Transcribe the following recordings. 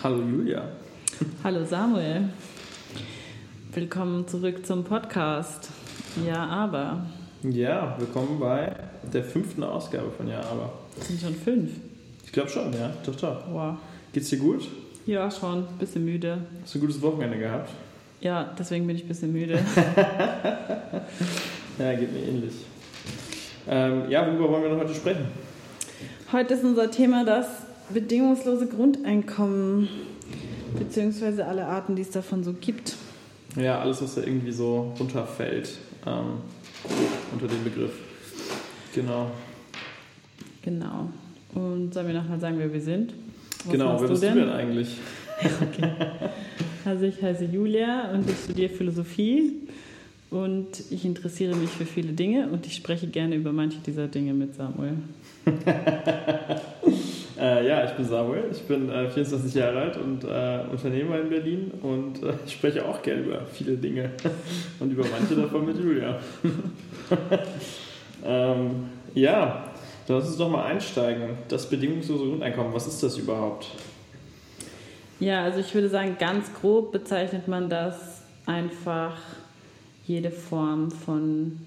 Hallo Julia. Hallo Samuel. Willkommen zurück zum Podcast. Ja, aber. Ja, willkommen bei der fünften Ausgabe von Ja, aber. Das sind schon fünf. Ich glaube schon, ja, doch, doch. Wow. Geht's dir gut? Ja, schon. Bisschen müde. Hast du ein gutes Wochenende gehabt? Ja, deswegen bin ich ein bisschen müde. ja, geht mir ähnlich. Ähm, ja, worüber wollen wir noch heute sprechen? Heute ist unser Thema das bedingungslose Grundeinkommen, beziehungsweise alle Arten, die es davon so gibt. Ja, alles, was da irgendwie so runterfällt ähm, unter den Begriff. Genau. Genau. Und sollen wir nochmal sagen, wer wir sind? Was genau, wer bist du denn, du denn eigentlich? okay. Also ich heiße Julia und ich studiere Philosophie und ich interessiere mich für viele Dinge und ich spreche gerne über manche dieser Dinge mit Samuel. äh, ja, ich bin Samuel, ich bin äh, 24 Jahre alt und äh, Unternehmer in Berlin und äh, ich spreche auch gerne über viele Dinge und über manche davon mit Julia. ähm, ja, dann lass uns doch mal einsteigen. Das bedingungslose Grundeinkommen, was ist das überhaupt? Ja, also ich würde sagen, ganz grob bezeichnet man das einfach jede Form von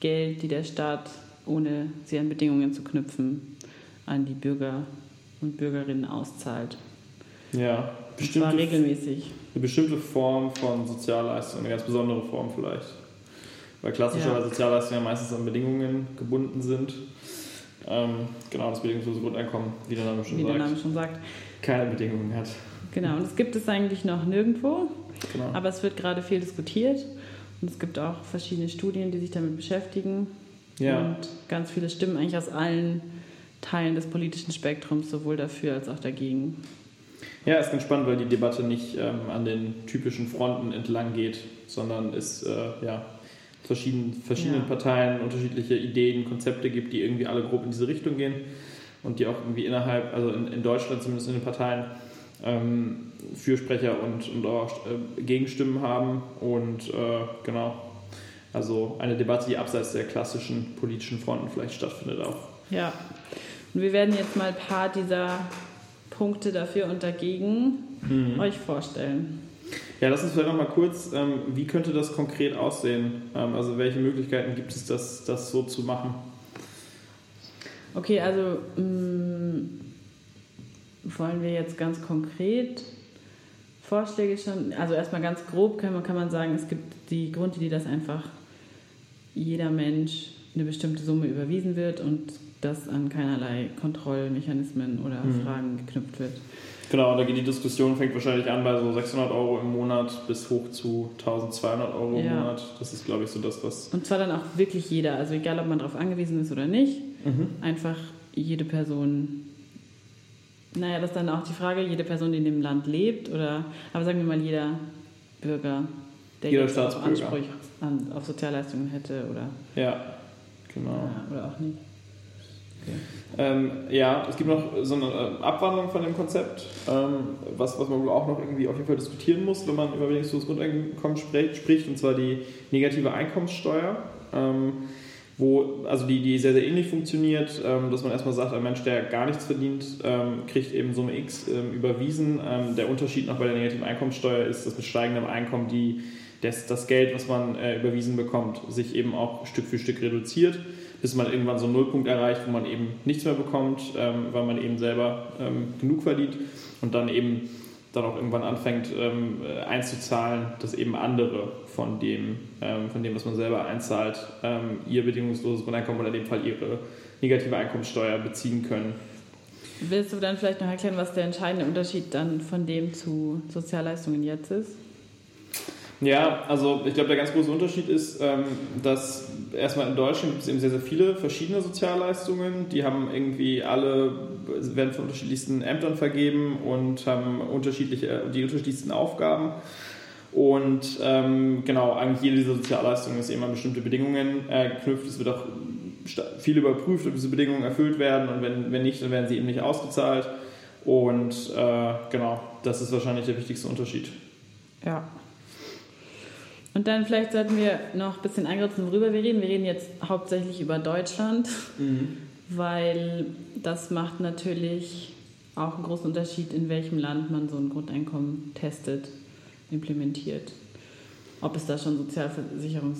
Geld, die der Staat, ohne sie an Bedingungen zu knüpfen, an die Bürger und Bürgerinnen auszahlt. Ja, bestimmte, Und regelmäßig. Eine bestimmte Form von Sozialleistung, eine ganz besondere Form vielleicht. Weil klassischerweise ja. Sozialleistungen ja meistens an Bedingungen gebunden sind. Ähm, genau, das bedingungslose Grundeinkommen, wie der Name schon wie sagt. Der Name schon sagt. Keine Bedingungen hat. Genau, und es gibt es eigentlich noch nirgendwo. Genau. Aber es wird gerade viel diskutiert. Und es gibt auch verschiedene Studien, die sich damit beschäftigen. Ja. Und ganz viele Stimmen eigentlich aus allen Teilen des politischen Spektrums, sowohl dafür als auch dagegen. Ja, ist ganz spannend, weil die Debatte nicht ähm, an den typischen Fronten entlang geht, sondern es äh, ja, verschiedenen, verschiedenen ja. Parteien unterschiedliche Ideen, Konzepte gibt, die irgendwie alle grob in diese Richtung gehen und die auch irgendwie innerhalb, also in, in Deutschland zumindest in den Parteien, ähm, Fürsprecher und, und auch äh, Gegenstimmen haben. Und äh, genau, also eine Debatte, die abseits der klassischen politischen Fronten vielleicht stattfindet auch. Ja, und wir werden jetzt mal ein paar dieser Punkte dafür und dagegen mhm. euch vorstellen. Ja, lass uns vielleicht noch mal kurz, ähm, wie könnte das konkret aussehen? Ähm, also welche Möglichkeiten gibt es, das, das so zu machen? Okay, also mh, mm, wollen wir jetzt ganz konkret Vorschläge schon, also erstmal ganz grob kann man, kann man sagen, es gibt die Grundidee, dass einfach jeder Mensch eine bestimmte Summe überwiesen wird und das an keinerlei Kontrollmechanismen oder mhm. Fragen geknüpft wird. Genau, da geht die Diskussion, fängt wahrscheinlich an bei so 600 Euro im Monat bis hoch zu 1200 Euro im ja. Monat. Das ist, glaube ich, so das, was. Und zwar dann auch wirklich jeder, also egal, ob man darauf angewiesen ist oder nicht, mhm. einfach jede Person. Naja, das ist dann auch die Frage, jede Person, die in dem Land lebt, oder, aber sagen wir mal, jeder Bürger, der jeder jetzt Anspruch an, auf Sozialleistungen hätte, oder. Ja, genau. Ja, oder auch nicht. Ähm, ja, es gibt noch so eine äh, Abwandlung von dem Konzept, ähm, was, was man wohl auch noch irgendwie auf jeden Fall diskutieren muss, wenn man über wenigstens Grundeinkommen spricht, und zwar die negative Einkommenssteuer. Ähm, wo, also die, die sehr, sehr ähnlich funktioniert, ähm, dass man erstmal sagt, ein Mensch, der gar nichts verdient, ähm, kriegt eben Summe X ähm, überwiesen. der Unterschied noch bei der negativen Einkommenssteuer ist, dass mit steigendem Einkommen die, das, das Geld, was man äh, überwiesen bekommt, sich eben auch Stück für Stück reduziert bis man irgendwann so einen Nullpunkt erreicht, wo man eben nichts mehr bekommt, ähm, weil man eben selber ähm, genug verdient und dann eben dann auch irgendwann anfängt ähm, einzuzahlen, dass eben andere von dem, ähm, von dem, was man selber einzahlt, ähm, ihr bedingungsloses Grundeinkommen oder in dem Fall ihre negative Einkommenssteuer beziehen können. Willst du dann vielleicht noch erklären, was der entscheidende Unterschied dann von dem zu Sozialleistungen jetzt ist? Ja, also ich glaube, der ganz große Unterschied ist, ähm, dass erstmal in Deutschland gibt es eben sehr, sehr viele verschiedene Sozialleistungen. Die haben irgendwie alle, werden von unterschiedlichsten Ämtern vergeben und haben unterschiedliche, die unterschiedlichsten Aufgaben. Und ähm, genau, eigentlich jede dieser Sozialleistungen ist eben an bestimmte Bedingungen äh, geknüpft. Es wird auch viel überprüft, ob diese Bedingungen erfüllt werden und wenn, wenn nicht, dann werden sie eben nicht ausgezahlt. Und äh, genau, das ist wahrscheinlich der wichtigste Unterschied. Ja. Und dann vielleicht sollten wir noch ein bisschen eingrenzen, worüber wir reden. Wir reden jetzt hauptsächlich über Deutschland, mhm. weil das macht natürlich auch einen großen Unterschied, in welchem Land man so ein Grundeinkommen testet, implementiert. Ob es da schon Sozialversicherungs,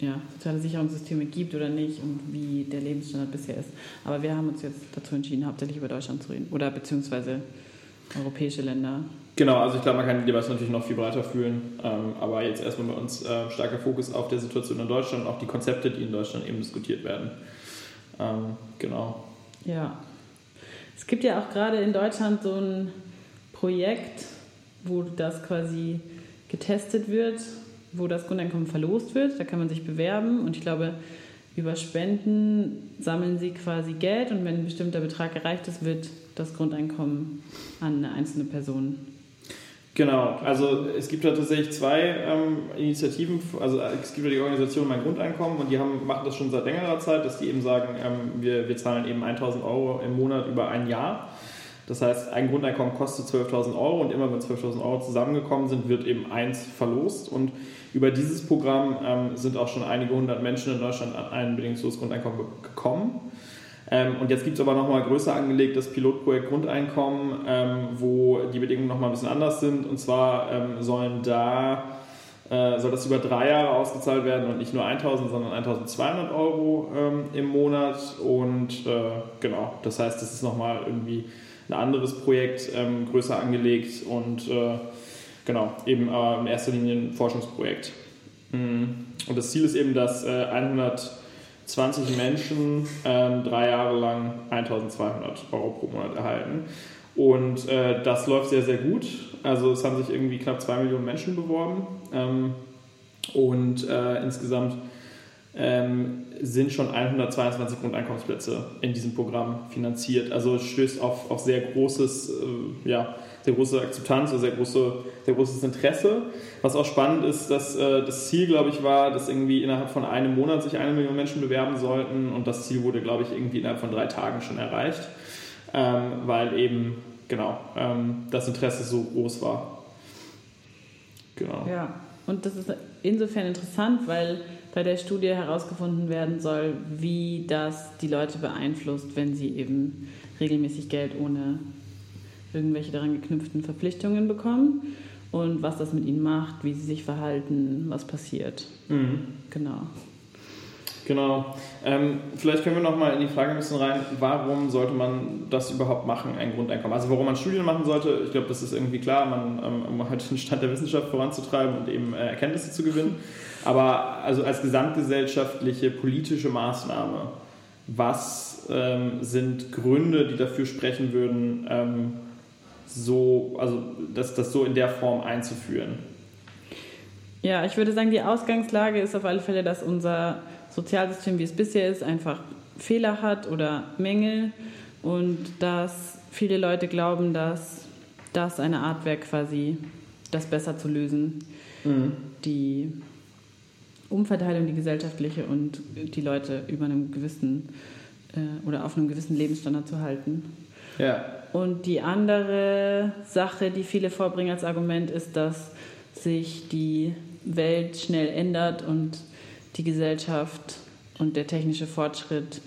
ja, soziale Sicherungssysteme gibt oder nicht und wie der Lebensstandard bisher ist. Aber wir haben uns jetzt dazu entschieden, hauptsächlich über Deutschland zu reden oder beziehungsweise europäische Länder. Genau, also ich glaube, man kann die Debatte natürlich noch viel breiter führen, ähm, aber jetzt erstmal bei uns äh, starker Fokus auf der Situation in Deutschland und auch die Konzepte, die in Deutschland eben diskutiert werden. Ähm, genau. Ja. Es gibt ja auch gerade in Deutschland so ein Projekt, wo das quasi getestet wird, wo das Grundeinkommen verlost wird. Da kann man sich bewerben und ich glaube, über Spenden sammeln sie quasi Geld und wenn ein bestimmter Betrag erreicht ist, wird das Grundeinkommen an eine einzelne Person Genau, also es gibt da tatsächlich zwei ähm, Initiativen, also es gibt ja die Organisation Mein Grundeinkommen und die haben, machen das schon seit längerer Zeit, dass die eben sagen, ähm, wir, wir zahlen eben 1000 Euro im Monat über ein Jahr. Das heißt, ein Grundeinkommen kostet 12.000 Euro und immer wenn 12.000 Euro zusammengekommen sind, wird eben eins verlost. Und über dieses Programm ähm, sind auch schon einige hundert Menschen in Deutschland an ein bedingungsloses Grundeinkommen gekommen. Ähm, und jetzt gibt es aber nochmal größer angelegt das Pilotprojekt Grundeinkommen, ähm, wo die Bedingungen nochmal ein bisschen anders sind. Und zwar ähm, sollen da, äh, soll das über drei Jahre ausgezahlt werden und nicht nur 1000, sondern 1200 Euro ähm, im Monat. Und äh, genau, das heißt, das ist nochmal irgendwie ein anderes Projekt, ähm, größer angelegt und äh, genau, eben in erster Linie ein Forschungsprojekt. Mhm. Und das Ziel ist eben, dass 100 äh, 20 Menschen ähm, drei Jahre lang 1200 Euro pro Monat erhalten. Und äh, das läuft sehr, sehr gut. Also es haben sich irgendwie knapp zwei Millionen Menschen beworben. Ähm, und äh, insgesamt ähm, sind schon 122 Grundeinkommensplätze in diesem Programm finanziert. Also es stößt auf, auf sehr großes, äh, ja, sehr große Akzeptanz, sehr, große, sehr großes Interesse. Was auch spannend ist, dass äh, das Ziel, glaube ich, war, dass irgendwie innerhalb von einem Monat sich eine Million Menschen bewerben sollten und das Ziel wurde, glaube ich, irgendwie innerhalb von drei Tagen schon erreicht, ähm, weil eben, genau, ähm, das Interesse so groß war. Genau. Ja, und das ist insofern interessant, weil bei der Studie herausgefunden werden soll, wie das die Leute beeinflusst, wenn sie eben regelmäßig Geld ohne irgendwelche daran geknüpften Verpflichtungen bekommen und was das mit ihnen macht, wie sie sich verhalten, was passiert. Mhm. Genau. Genau. Ähm, vielleicht können wir noch mal in die Frage ein bisschen rein, warum sollte man das überhaupt machen, ein Grundeinkommen? Also warum man Studien machen sollte, ich glaube, das ist irgendwie klar, man, ähm, um halt den Stand der Wissenschaft voranzutreiben und eben äh, Erkenntnisse zu gewinnen. Aber also als gesamtgesellschaftliche politische Maßnahme, was ähm, sind Gründe, die dafür sprechen würden, ähm, so, also das, das so in der Form einzuführen? Ja, ich würde sagen, die Ausgangslage ist auf alle Fälle, dass unser Sozialsystem, wie es bisher ist, einfach Fehler hat oder Mängel und dass viele Leute glauben, dass das eine Art wäre, quasi das besser zu lösen. Mhm. Die Umverteilung, die gesellschaftliche und die Leute über einem gewissen äh, oder auf einem gewissen Lebensstandard zu halten. Ja. Und die andere Sache, die viele vorbringen als Argument, ist, dass sich die Welt schnell ändert und die Gesellschaft und der technische Fortschritt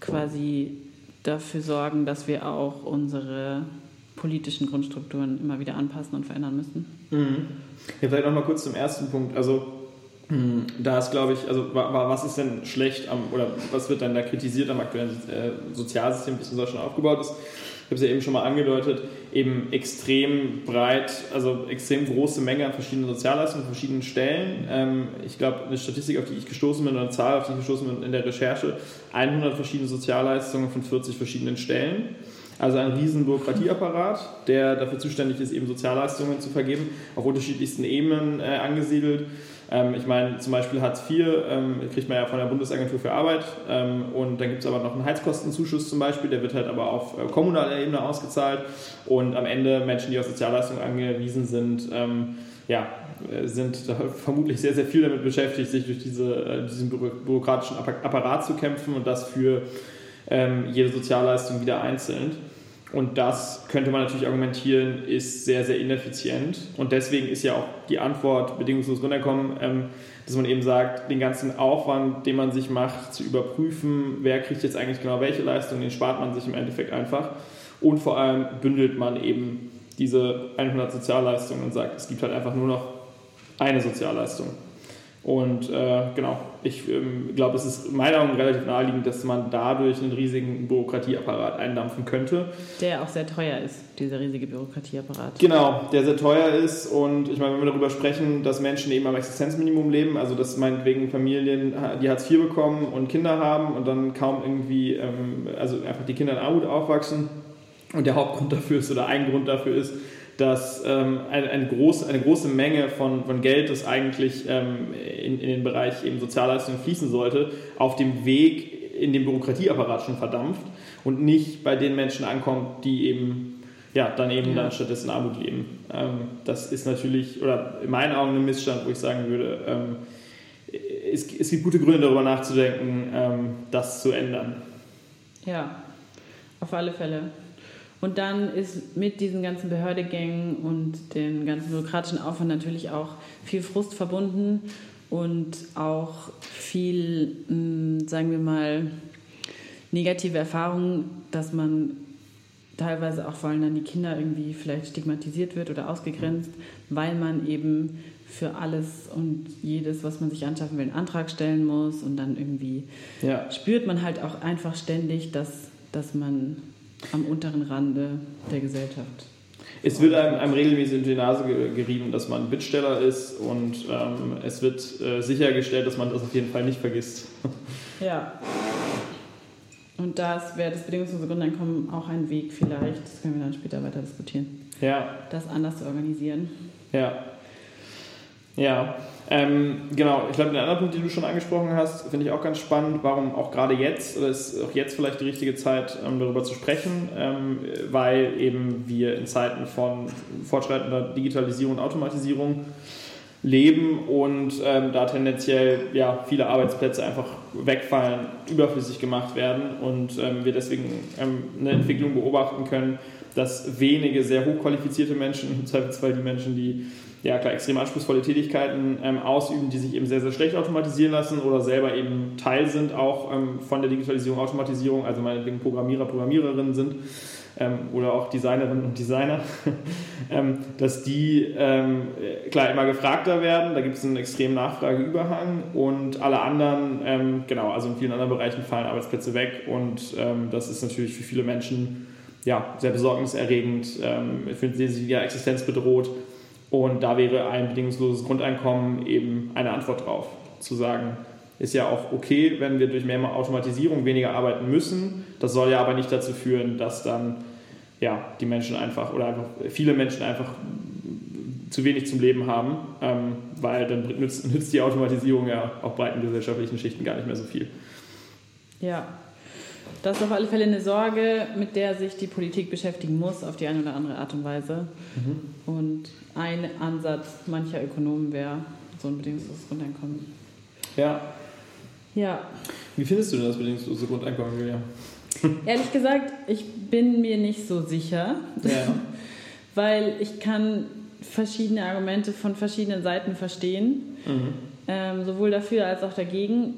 quasi dafür sorgen, dass wir auch unsere politischen Grundstrukturen immer wieder anpassen und verändern müssen. Mhm. Ja, vielleicht noch mal kurz zum ersten Punkt. Also hm, da ist, glaube ich, also was ist denn schlecht am, oder was wird dann da kritisiert am aktuellen äh, Sozialsystem, wie es in Deutschland aufgebaut ist? Habe es ja eben schon mal angedeutet, eben extrem breit, also extrem große Menge an verschiedenen Sozialleistungen, verschiedenen Stellen. Ähm, ich glaube, eine Statistik, auf die ich gestoßen bin, oder eine Zahl, auf die ich gestoßen bin in der Recherche, 100 verschiedene Sozialleistungen von 40 verschiedenen Stellen. Also ein riesen Bürokratieapparat, der dafür zuständig ist, eben Sozialleistungen zu vergeben, auf unterschiedlichsten Ebenen äh, angesiedelt. Ähm, ich meine, zum Beispiel Hartz IV ähm, kriegt man ja von der Bundesagentur für Arbeit ähm, und dann gibt es aber noch einen Heizkostenzuschuss zum Beispiel, der wird halt aber auf äh, kommunaler Ebene ausgezahlt und am Ende Menschen, die auf Sozialleistungen angewiesen sind, ähm, ja, äh, sind vermutlich sehr, sehr viel damit beschäftigt, sich durch diese, äh, diesen bürokratischen Apparat zu kämpfen und das für ähm, jede Sozialleistung wieder einzeln. Und das könnte man natürlich argumentieren, ist sehr, sehr ineffizient. Und deswegen ist ja auch die Antwort bedingungslos runterkommen, ähm, dass man eben sagt, den ganzen Aufwand, den man sich macht, zu überprüfen, wer kriegt jetzt eigentlich genau welche Leistung, den spart man sich im Endeffekt einfach. und vor allem bündelt man eben diese 100 Sozialleistungen und sagt, es gibt halt einfach nur noch eine Sozialleistung. Und äh, genau, ich ähm, glaube, es ist in meiner Meinung relativ naheliegend, dass man dadurch einen riesigen Bürokratieapparat eindampfen könnte. Der auch sehr teuer ist, dieser riesige Bürokratieapparat. Genau, der sehr teuer ist. Und ich meine, wenn wir darüber sprechen, dass Menschen eben am Existenzminimum leben, also dass meinetwegen Familien, die Hartz IV bekommen und Kinder haben und dann kaum irgendwie, ähm, also einfach die Kinder in Armut aufwachsen. Und der Hauptgrund dafür ist, oder ein Grund dafür ist, dass ähm, eine, eine, große, eine große Menge von, von Geld, das eigentlich ähm, in, in den Bereich eben Sozialleistungen fließen sollte, auf dem Weg in den Bürokratieapparat schon verdampft und nicht bei den Menschen ankommt, die eben ja, dann eben ja. dann stattdessen Armut leben. Ähm, das ist natürlich, oder in meinen Augen ein Missstand, wo ich sagen würde, ähm, es, es, gibt gute Gründe darüber nachzudenken, ähm, das zu ändern. Ja, auf alle Fälle. Und dann ist mit diesen ganzen Behördegängen und den ganzen bürokratischen Aufwand natürlich auch viel Frust verbunden und auch viel, hm, sagen wir mal, negative Erfahrungen, dass man teilweise auch vor allem dann die Kinder irgendwie vielleicht stigmatisiert wird oder ausgegrenzt, weil man eben für alles und jedes, was man sich anschaffen will, einen Antrag stellen muss und dann irgendwie ja. spürt man halt auch einfach ständig, dass, dass man am unteren Rande der Gesellschaft. Es wird einem, einem regelmäßig in die Nase gerieben, dass man Bittsteller ist und ähm, es wird äh, sichergestellt, dass man das auf jeden Fall nicht vergisst. Ja. Und das wäre das bedingungslose Grundeinkommen auch ein Weg vielleicht, das können wir dann später weiter diskutieren. Ja. Das anders zu organisieren. Ja. Ja. Ähm, genau, ich glaube, den anderen Punkt, den du schon angesprochen hast, finde ich auch ganz spannend, warum auch gerade jetzt, oder ist auch jetzt vielleicht die richtige Zeit, ähm, darüber zu sprechen, ähm, weil eben wir in Zeiten von fortschreitender Digitalisierung und Automatisierung leben und ähm, da tendenziell ja, viele Arbeitsplätze einfach wegfallen, überflüssig gemacht werden und ähm, wir deswegen ähm, eine Entwicklung beobachten können, dass wenige sehr hochqualifizierte Menschen, im Zweifelsfall die Menschen, die ja klar extrem anspruchsvolle Tätigkeiten ähm, ausüben, die sich eben sehr, sehr schlecht automatisieren lassen oder selber eben Teil sind auch ähm, von der Digitalisierung, Automatisierung, also meinetwegen Programmierer, Programmiererinnen sind ähm, oder auch Designerinnen und Designer, ähm, dass die ähm, klar immer gefragter werden, da gibt es einen extremen Nachfrageüberhang und alle anderen, ähm, genau, also in vielen anderen Bereichen fallen Arbeitsplätze weg und das ist natürlich für viele Menschen ja, sehr besorgniserregend, ähm, fühlen sie sich ja existenzbedroht und da wäre ein bedingungsloses Grundeinkommen eben eine Antwort drauf. Zu sagen, ist ja auch okay, wenn wir durch mehr Automatisierung weniger arbeiten müssen. Das soll ja aber nicht dazu führen, dass dann ja, die Menschen einfach oder einfach viele Menschen einfach zu wenig zum Leben haben, ähm, weil dann nützt, nützt die Automatisierung ja auch breiten gesellschaftlichen Schichten gar nicht mehr so viel. Ja, das ist auf alle Fälle eine Sorge, mit der sich die Politik beschäftigen muss, auf die eine oder andere Art und Weise. Mhm. Und ein Ansatz mancher Ökonomen wäre so ein bedingungsloses Grundeinkommen. Ja. Ja. Wie findest du denn das bedingungslose Grundeinkommen, Julia? Ehrlich gesagt, ich bin mir nicht so sicher, ja. weil ich kann verschiedene Argumente von verschiedenen Seiten verstehen, mhm. ähm, sowohl dafür als auch dagegen.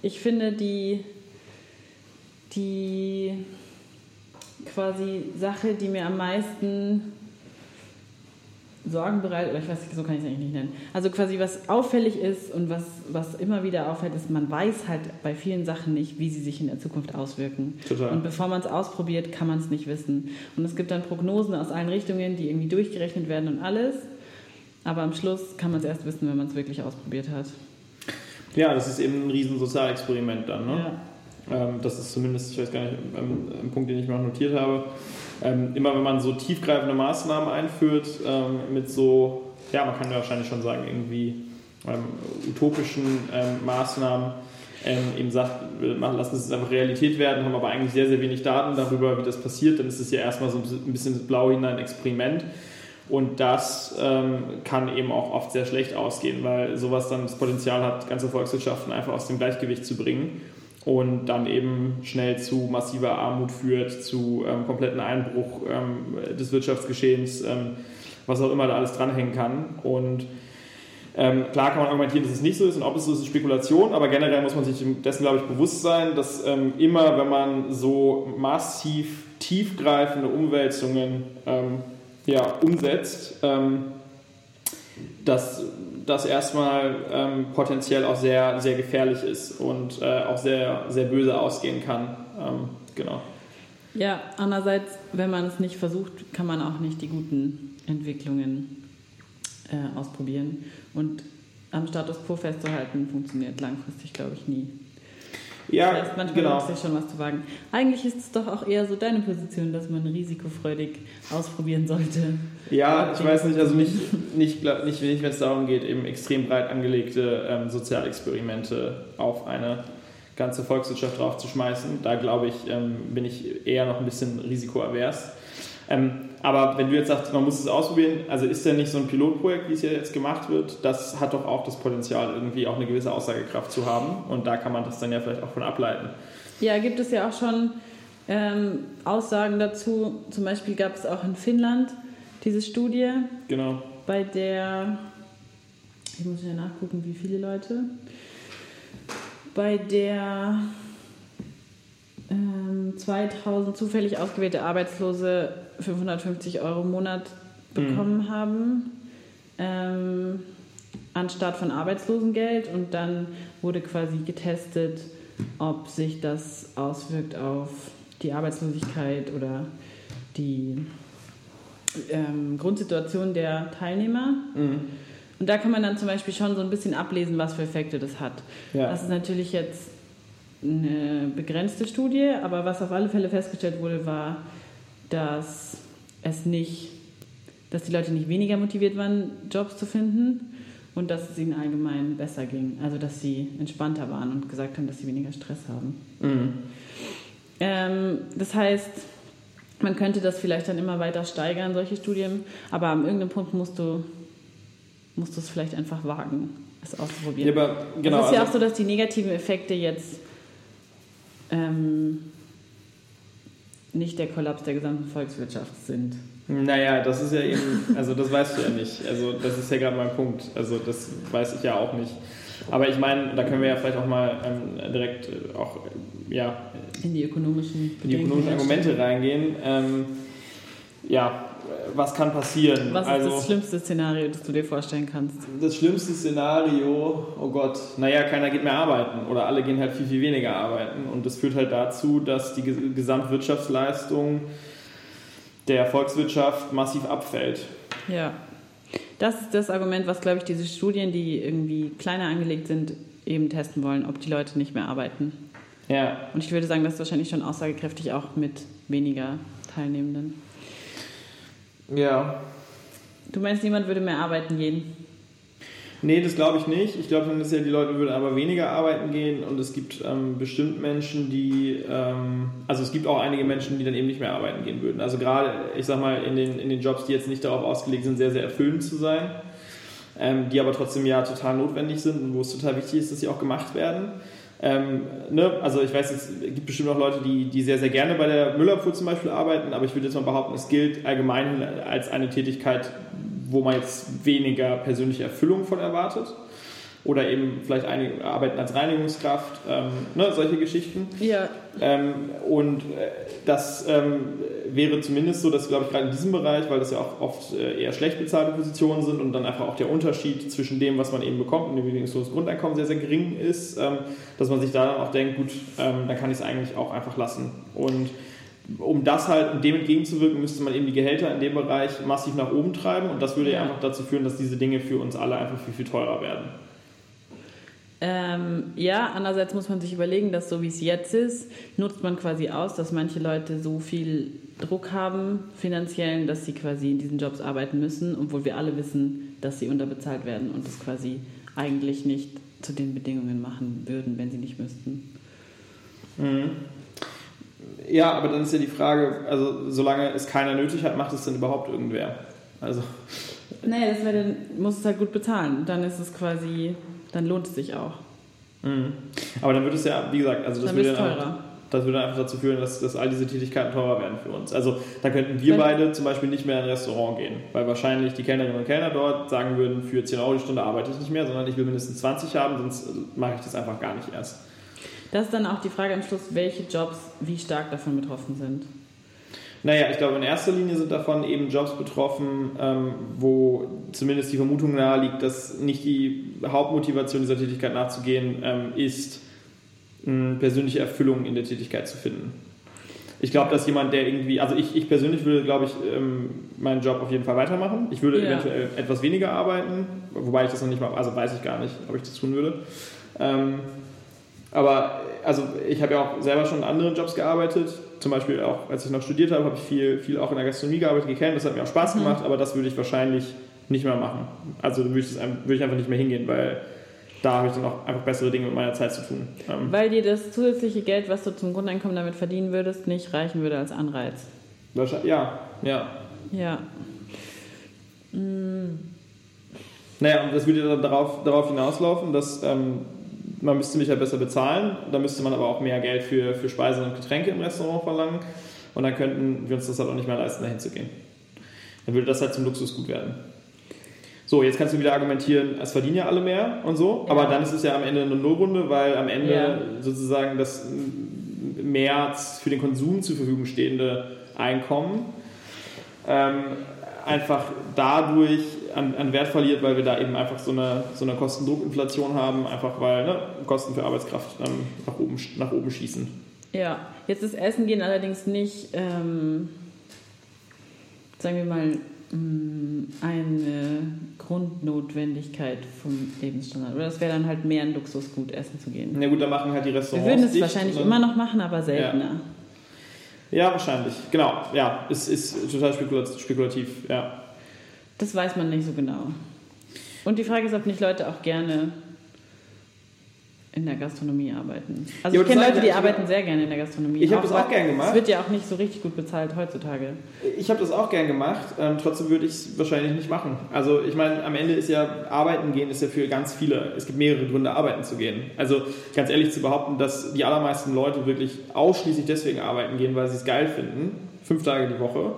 Ich finde die die quasi Sache, die mir am meisten Sorgen bereitet, oder ich weiß nicht, so kann ich es eigentlich nicht nennen. Also quasi was auffällig ist und was, was immer wieder auffällt, ist, man weiß halt bei vielen Sachen nicht, wie sie sich in der Zukunft auswirken. Total. Und bevor man es ausprobiert, kann man es nicht wissen. Und es gibt dann Prognosen aus allen Richtungen, die irgendwie durchgerechnet werden und alles. Aber am Schluss kann man es erst wissen, wenn man es wirklich ausprobiert hat. Ja, das ist eben ein riesen Sozialexperiment dann, ne? Ja. Ähm, das ist zumindest, ich weiß gar nicht, ähm, ein Punkt, den ich mir noch notiert habe. Ähm, immer wenn man so tiefgreifende Maßnahmen einführt, mit so, ja, man kann ja wahrscheinlich schon sagen, irgendwie utopischen Maßnahmen, eben sagt, lassen es einfach Realität werden, haben aber eigentlich sehr, sehr wenig Daten darüber, wie das passiert, dann ist es ja erstmal so ein bisschen das Blau hinein Experiment. Und das ähm, kann eben auch oft sehr schlecht ausgehen, weil sowas dann das Potenzial hat, ganze Volkswirtschaften einfach aus dem Gleichgewicht zu bringen und dann eben schnell zu massiver Armut führt, zu ähm, kompletten Einbruch ähm, des Wirtschaftsgeschehens, ähm, was auch immer da alles dranhängen kann. Und ähm, klar kann man argumentieren, dass es nicht so ist und ob es so ist, ist Spekulation, aber generell muss man sich dessen, glaube ich, bewusst sein, dass ähm, immer, wenn man so massiv tiefgreifende Umwälzungen ähm, ja, umsetzt, dass das erstmal ähm, potenziell auch sehr, sehr gefährlich ist und äh, auch sehr, sehr böse ausgehen kann. Ähm, genau. Ja, andererseits, wenn man es nicht versucht, kann man auch nicht die guten Entwicklungen äh, ausprobieren. Und am Status quo festzuhalten, funktioniert langfristig, glaube ich, nie. Ja, das heißt, manchmal genau. es sich schon was zu wagen. Eigentlich ist es doch auch eher so deine Position, dass man risikofreudig ausprobieren sollte. Ja, ich weiß nicht, also nicht, nicht, nicht, nicht wenn es darum geht, eben extrem breit angelegte ähm, Sozialexperimente auf eine ganze Volkswirtschaft draufzuschmeißen. Da glaube ich, ähm, bin ich eher noch ein bisschen risikoavers. Ähm, aber wenn du jetzt sagst, man muss es ausprobieren, also ist ja nicht so ein Pilotprojekt, wie es ja jetzt gemacht wird, das hat doch auch das Potenzial, irgendwie auch eine gewisse Aussagekraft zu haben. Und da kann man das dann ja vielleicht auch von ableiten. Ja, gibt es ja auch schon ähm, Aussagen dazu. Zum Beispiel gab es auch in Finnland diese Studie, Genau. bei der, ich muss ja nachgucken, wie viele Leute, bei der 2000 zufällig ausgewählte Arbeitslose 550 Euro im Monat bekommen haben, ähm, anstatt von Arbeitslosengeld. Und dann wurde quasi getestet, ob sich das auswirkt auf die Arbeitslosigkeit oder die ähm, Grundsituation der Teilnehmer. Mhm. Und da kann man dann zum Beispiel schon so ein bisschen ablesen, was für Effekte das hat. Ja. Das ist natürlich jetzt eine begrenzte Studie, aber was auf alle Fälle festgestellt wurde, war, dass es nicht, dass die Leute nicht weniger motiviert waren, Jobs zu finden und dass es ihnen allgemein besser ging. Also dass sie entspannter waren und gesagt haben, dass sie weniger Stress haben. Mhm. Ähm, das heißt, man könnte das vielleicht dann immer weiter steigern, solche Studien, aber an irgendeinem Punkt musst du, musst du es vielleicht einfach wagen, es auszuprobieren. Ja, aber genau. es ist ja auch also- so, dass die negativen Effekte jetzt ähm, nicht der Kollaps der gesamten Volkswirtschaft sind. Naja, das ist ja eben, also das weißt du ja nicht. Also das ist ja gerade mein Punkt. Also das weiß ich ja auch nicht. Aber ich meine, da können wir ja vielleicht auch mal ähm, direkt äh, auch äh, ja, In die ökonomischen in die ökonomischen Argumente reingehen. Ähm, ja, was kann passieren? Was ist also, das schlimmste Szenario, das du dir vorstellen kannst? das schlimmste Szenario, oh Gott, naja, keiner geht mehr arbeiten oder alle gehen halt viel, viel weniger arbeiten. Und das führt halt dazu, dass die Ges- Gesamtwirtschaftsleistung der Volkswirtschaft massiv abfällt. Ja. Das ist das Argument, was, glaube ich, diese Studien, die irgendwie kleiner angelegt sind, eben testen wollen, ob die Leute nicht mehr arbeiten. Ja, Und ich würde sagen, das ist wahrscheinlich schon aussagekräftig auch mit weniger Teilnehmenden. Ja. Du meinst, niemand würde mehr arbeiten gehen? Nee, das glaube ich nicht. Ich glaube, dann ist ja, die Leute würden aber weniger arbeiten gehen und es gibt ähm, bestimmt Menschen, die, ähm, also es gibt auch einige Menschen, die dann eben nicht mehr arbeiten gehen würden. Also gerade, ich sag mal, in den, in den Jobs, die jetzt nicht darauf ausgelegt sind, sehr, sehr erfüllend zu sein, ähm, die aber trotzdem ja total notwendig sind und wo es total wichtig ist, dass sie auch gemacht werden. Ähm, ne? Also ich weiß, es gibt bestimmt auch Leute, die, die sehr, sehr gerne bei der Müllabfuhr zum Beispiel arbeiten, aber ich würde jetzt mal behaupten, es gilt allgemein als eine Tätigkeit, wo man jetzt weniger persönliche Erfüllung von erwartet. Oder eben vielleicht einige arbeiten als Reinigungskraft, ähm, ne? solche Geschichten. Ja. Ähm, und äh, das ähm, wäre zumindest so, dass, glaube ich, gerade in diesem Bereich, weil das ja auch oft äh, eher schlecht bezahlte Positionen sind und dann einfach auch der Unterschied zwischen dem, was man eben bekommt und dem bedingungsloses Grundeinkommen sehr, sehr gering ist, ähm, dass man sich da dann auch denkt, gut, ähm, dann kann ich es eigentlich auch einfach lassen. Und um das halt, um dem entgegenzuwirken, müsste man eben die Gehälter in dem Bereich massiv nach oben treiben und das würde ja Ja. einfach dazu führen, dass diese Dinge für uns alle einfach viel, viel teurer werden. Ähm, ja, andererseits muss man sich überlegen, dass so wie es jetzt ist, nutzt man quasi aus, dass manche Leute so viel Druck haben, finanziellen, dass sie quasi in diesen Jobs arbeiten müssen, obwohl wir alle wissen, dass sie unterbezahlt werden und das quasi eigentlich nicht zu den Bedingungen machen würden, wenn sie nicht müssten. Mhm. Ja, aber dann ist ja die Frage, also solange es keiner nötig hat, macht es denn überhaupt irgendwer? Also, Naja, das wäre dann, muss es halt gut bezahlen. Dann ist es quasi, dann lohnt es sich auch. mhm. aber dann wird es ja, wie gesagt, also das Dann würde dann einfach, teurer. das würde einfach dazu führen, dass, dass all diese Tätigkeiten teurer werden für uns. Also da könnten wir Wenn- beide zum Beispiel nicht mehr in ein Restaurant gehen, weil wahrscheinlich die Kellnerinnen und Kellner dort sagen würden, für 10 Euro die Stunde arbeite ich nicht mehr, sondern ich will mindestens 20 haben, sonst mache ich das einfach gar nicht erst. Das ist dann auch die Frage am Schluss, welche Jobs wie stark davon betroffen sind. Naja, ich glaube, in erster Linie sind davon eben Jobs betroffen, ähm, wo zumindest die Vermutung nahe liegt, dass nicht die Hauptmotivation dieser Tätigkeit nachzugehen ähm, ist, persönliche Erfüllung in der Tätigkeit zu finden. Ich glaube, dass jemand, der irgendwie, also ich, ich persönlich würde, glaube ich, ähm, meinen Job auf jeden Fall weitermachen. Ich würde ja. eventuell etwas weniger arbeiten, wobei ich das noch nicht mal, also weiß ich gar nicht, ob ich das tun würde. Ähm, aber also ich habe ja auch selber schon in anderen Jobs gearbeitet. Zum Beispiel auch, als ich noch studiert habe, habe ich viel, viel auch in der Gastronomie gearbeitet, gekannt. Das hat mir auch Spaß mhm. gemacht, aber das würde ich wahrscheinlich nicht mehr machen. Also würde ich, das, würde ich einfach nicht mehr hingehen, weil da habe ich dann auch einfach bessere Dinge mit meiner Zeit zu tun. Ähm weil dir das zusätzliche Geld, was du zum Grundeinkommen damit verdienen würdest, nicht reichen würde als Anreiz. Ja, ja. Ja. Mhm. Naja, und das würde dann darauf, darauf hinauslaufen, dass ähm, man müsste mich ja besser bezahlen, da müsste man aber auch mehr Geld für, für Speisen und Getränke im Restaurant verlangen und dann könnten wir uns das halt auch nicht mehr leisten, dahin zu gehen. Dann würde das halt zum Luxusgut werden. So, jetzt kannst du wieder argumentieren, es verdienen ja alle mehr und so, ja. aber dann ist es ja am Ende eine Nullrunde, weil am Ende ja. sozusagen das mehr für den Konsum zur Verfügung stehende Einkommen ähm, einfach dadurch an, an, Wert verliert, weil wir da eben einfach so eine, so eine Kostendruckinflation haben, einfach weil ne, Kosten für Arbeitskraft ähm, nach, oben, nach oben schießen. Ja, jetzt ist Essen gehen allerdings nicht, ähm, sagen wir mal, mm, eine Grundnotwendigkeit vom Lebensstandard. Oder das wäre dann halt mehr ein Luxusgut, essen zu gehen. Na ja, gut, da machen halt die Restaurants. Wir würden es wahrscheinlich immer noch machen, aber seltener. Ja. ja, wahrscheinlich. Genau. Ja, es ist total spekulativ. Ja. Das weiß man nicht so genau. Und die Frage ist, ob nicht Leute auch gerne in der Gastronomie arbeiten. Also ja, ich kenne Leute, die arbeiten sehr gerne in der Gastronomie. Ich habe das auch gerne gemacht. Es wird ja auch nicht so richtig gut bezahlt heutzutage. Ich habe das auch gerne gemacht, ähm, trotzdem würde ich es wahrscheinlich nicht machen. Also ich meine, am Ende ist ja arbeiten gehen ist ja für ganz viele, es gibt mehrere Gründe, arbeiten zu gehen. Also ganz ehrlich zu behaupten, dass die allermeisten Leute wirklich ausschließlich deswegen arbeiten gehen, weil sie es geil finden, fünf Tage die Woche,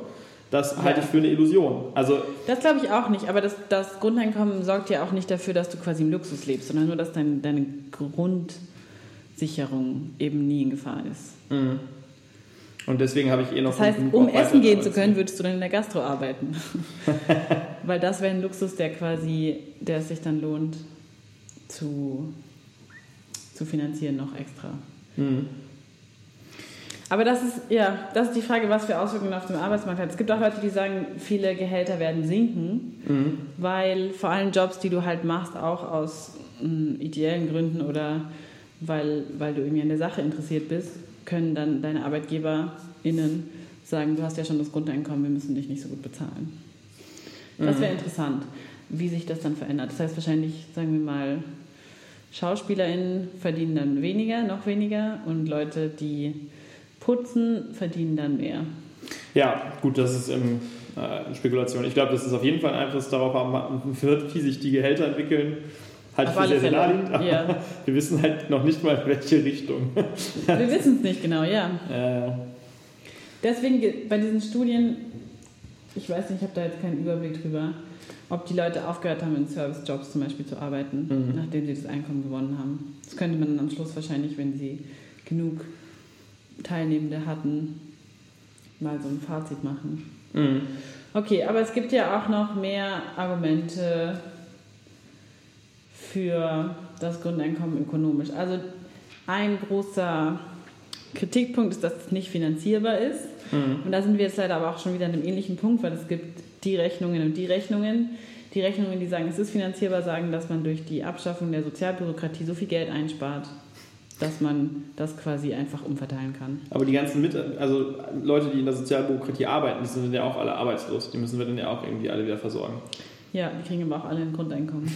das ja. halte ich für eine Illusion. Also das glaube ich auch nicht, aber das, das, Grundeinkommen sorgt ja auch nicht dafür, dass du quasi im Luxus lebst, sondern nur, dass dein, deine Grundsicherung eben nie in Gefahr ist. Mhm. Und deswegen habe ich eh noch. Das heißt, um essen gehen zu können, würdest du dann in der Gastro arbeiten. Weil das wäre ein Luxus, der quasi, der es sich dann lohnt zu, zu finanzieren noch extra. Mhm. Aber das ist, ja, das ist die Frage, was für Auswirkungen auf dem Arbeitsmarkt hat. Es gibt auch Leute, die sagen, viele Gehälter werden sinken, mhm. weil vor allem Jobs, die du halt machst, auch aus äh, ideellen Gründen oder weil, weil du irgendwie an der Sache interessiert bist, können dann deine ArbeitgeberInnen sagen, du hast ja schon das Grundeinkommen, wir müssen dich nicht so gut bezahlen. Das wäre mhm. interessant, wie sich das dann verändert. Das heißt wahrscheinlich, sagen wir mal, SchauspielerInnen verdienen dann weniger, noch weniger und Leute, die putzen, verdienen dann mehr. Ja, gut, das ist ähm, äh, Spekulation. Ich glaube, das ist auf jeden Fall ein Einfluss darauf haben wird, wie sich die Gehälter entwickeln. Halt für sehr, sehr naheliegend, aber ja. wir wissen halt noch nicht mal, in welche Richtung. wir wissen es nicht genau, ja. Äh. Deswegen bei diesen Studien, ich weiß nicht, ich habe da jetzt keinen Überblick drüber, ob die Leute aufgehört haben, in Servicejobs zum Beispiel zu arbeiten, mhm. nachdem sie das Einkommen gewonnen haben. Das könnte man dann am Schluss wahrscheinlich, wenn sie genug Teilnehmende hatten, mal so ein Fazit machen. Mhm. Okay, aber es gibt ja auch noch mehr Argumente für das Grundeinkommen ökonomisch. Also ein großer Kritikpunkt ist, dass es nicht finanzierbar ist. Mhm. Und da sind wir jetzt leider aber auch schon wieder an einem ähnlichen Punkt, weil es gibt die Rechnungen und die Rechnungen. Die Rechnungen, die sagen, es ist finanzierbar, sagen, dass man durch die Abschaffung der Sozialbürokratie so viel Geld einspart, dass man das quasi einfach umverteilen kann. Aber die ganzen Mit also Leute, die in der Sozialbürokratie arbeiten, die sind ja auch alle arbeitslos. Die müssen wir dann ja auch irgendwie alle wieder versorgen. Ja, die kriegen aber auch alle ein Grundeinkommen.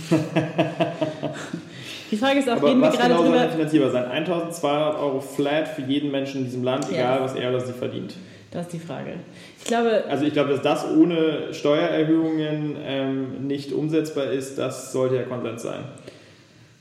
die Frage ist auch, aber reden was wir gerade genau drüber... soll finanzierbar sein? 1200 Euro flat für jeden Menschen in diesem Land, egal ja. was er oder sie verdient. Das ist die Frage. Ich glaube... Also ich glaube, dass das ohne Steuererhöhungen ähm, nicht umsetzbar ist, das sollte ja Konsens sein.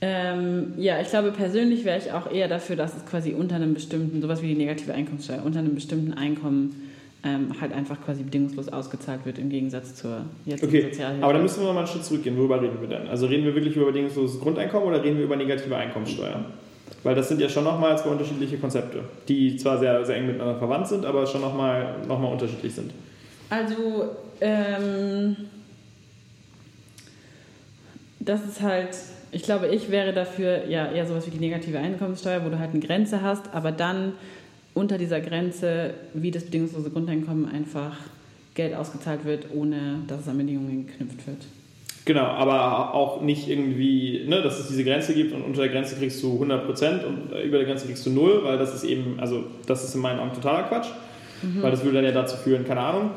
Ähm, ja, ich glaube persönlich wäre ich auch eher dafür, dass es quasi unter einem bestimmten, sowas wie die negative Einkommenssteuer, unter einem bestimmten Einkommen ähm, halt einfach quasi bedingungslos ausgezahlt wird im Gegensatz zur jetzigen okay, Sozialhilfe. Aber dann müssen wir mal einen Schritt zurückgehen. Worüber reden wir denn? Also reden wir wirklich über bedingungsloses Grundeinkommen oder reden wir über negative Einkommenssteuer? Weil das sind ja schon nochmal zwei unterschiedliche Konzepte, die zwar sehr, sehr eng miteinander verwandt sind, aber schon nochmal noch mal unterschiedlich sind. Also, ähm, das ist halt, ich glaube, ich wäre dafür ja eher sowas wie die negative Einkommenssteuer, wo du halt eine Grenze hast, aber dann unter dieser Grenze, wie das bedingungslose Grundeinkommen, einfach Geld ausgezahlt wird, ohne dass es an Bedingungen geknüpft wird. Genau, aber auch nicht irgendwie, ne, dass es diese Grenze gibt und unter der Grenze kriegst du 100% und über der Grenze kriegst du 0, weil das ist eben, also das ist in meinen Augen totaler Quatsch, mhm. weil das würde dann ja dazu führen, keine Ahnung,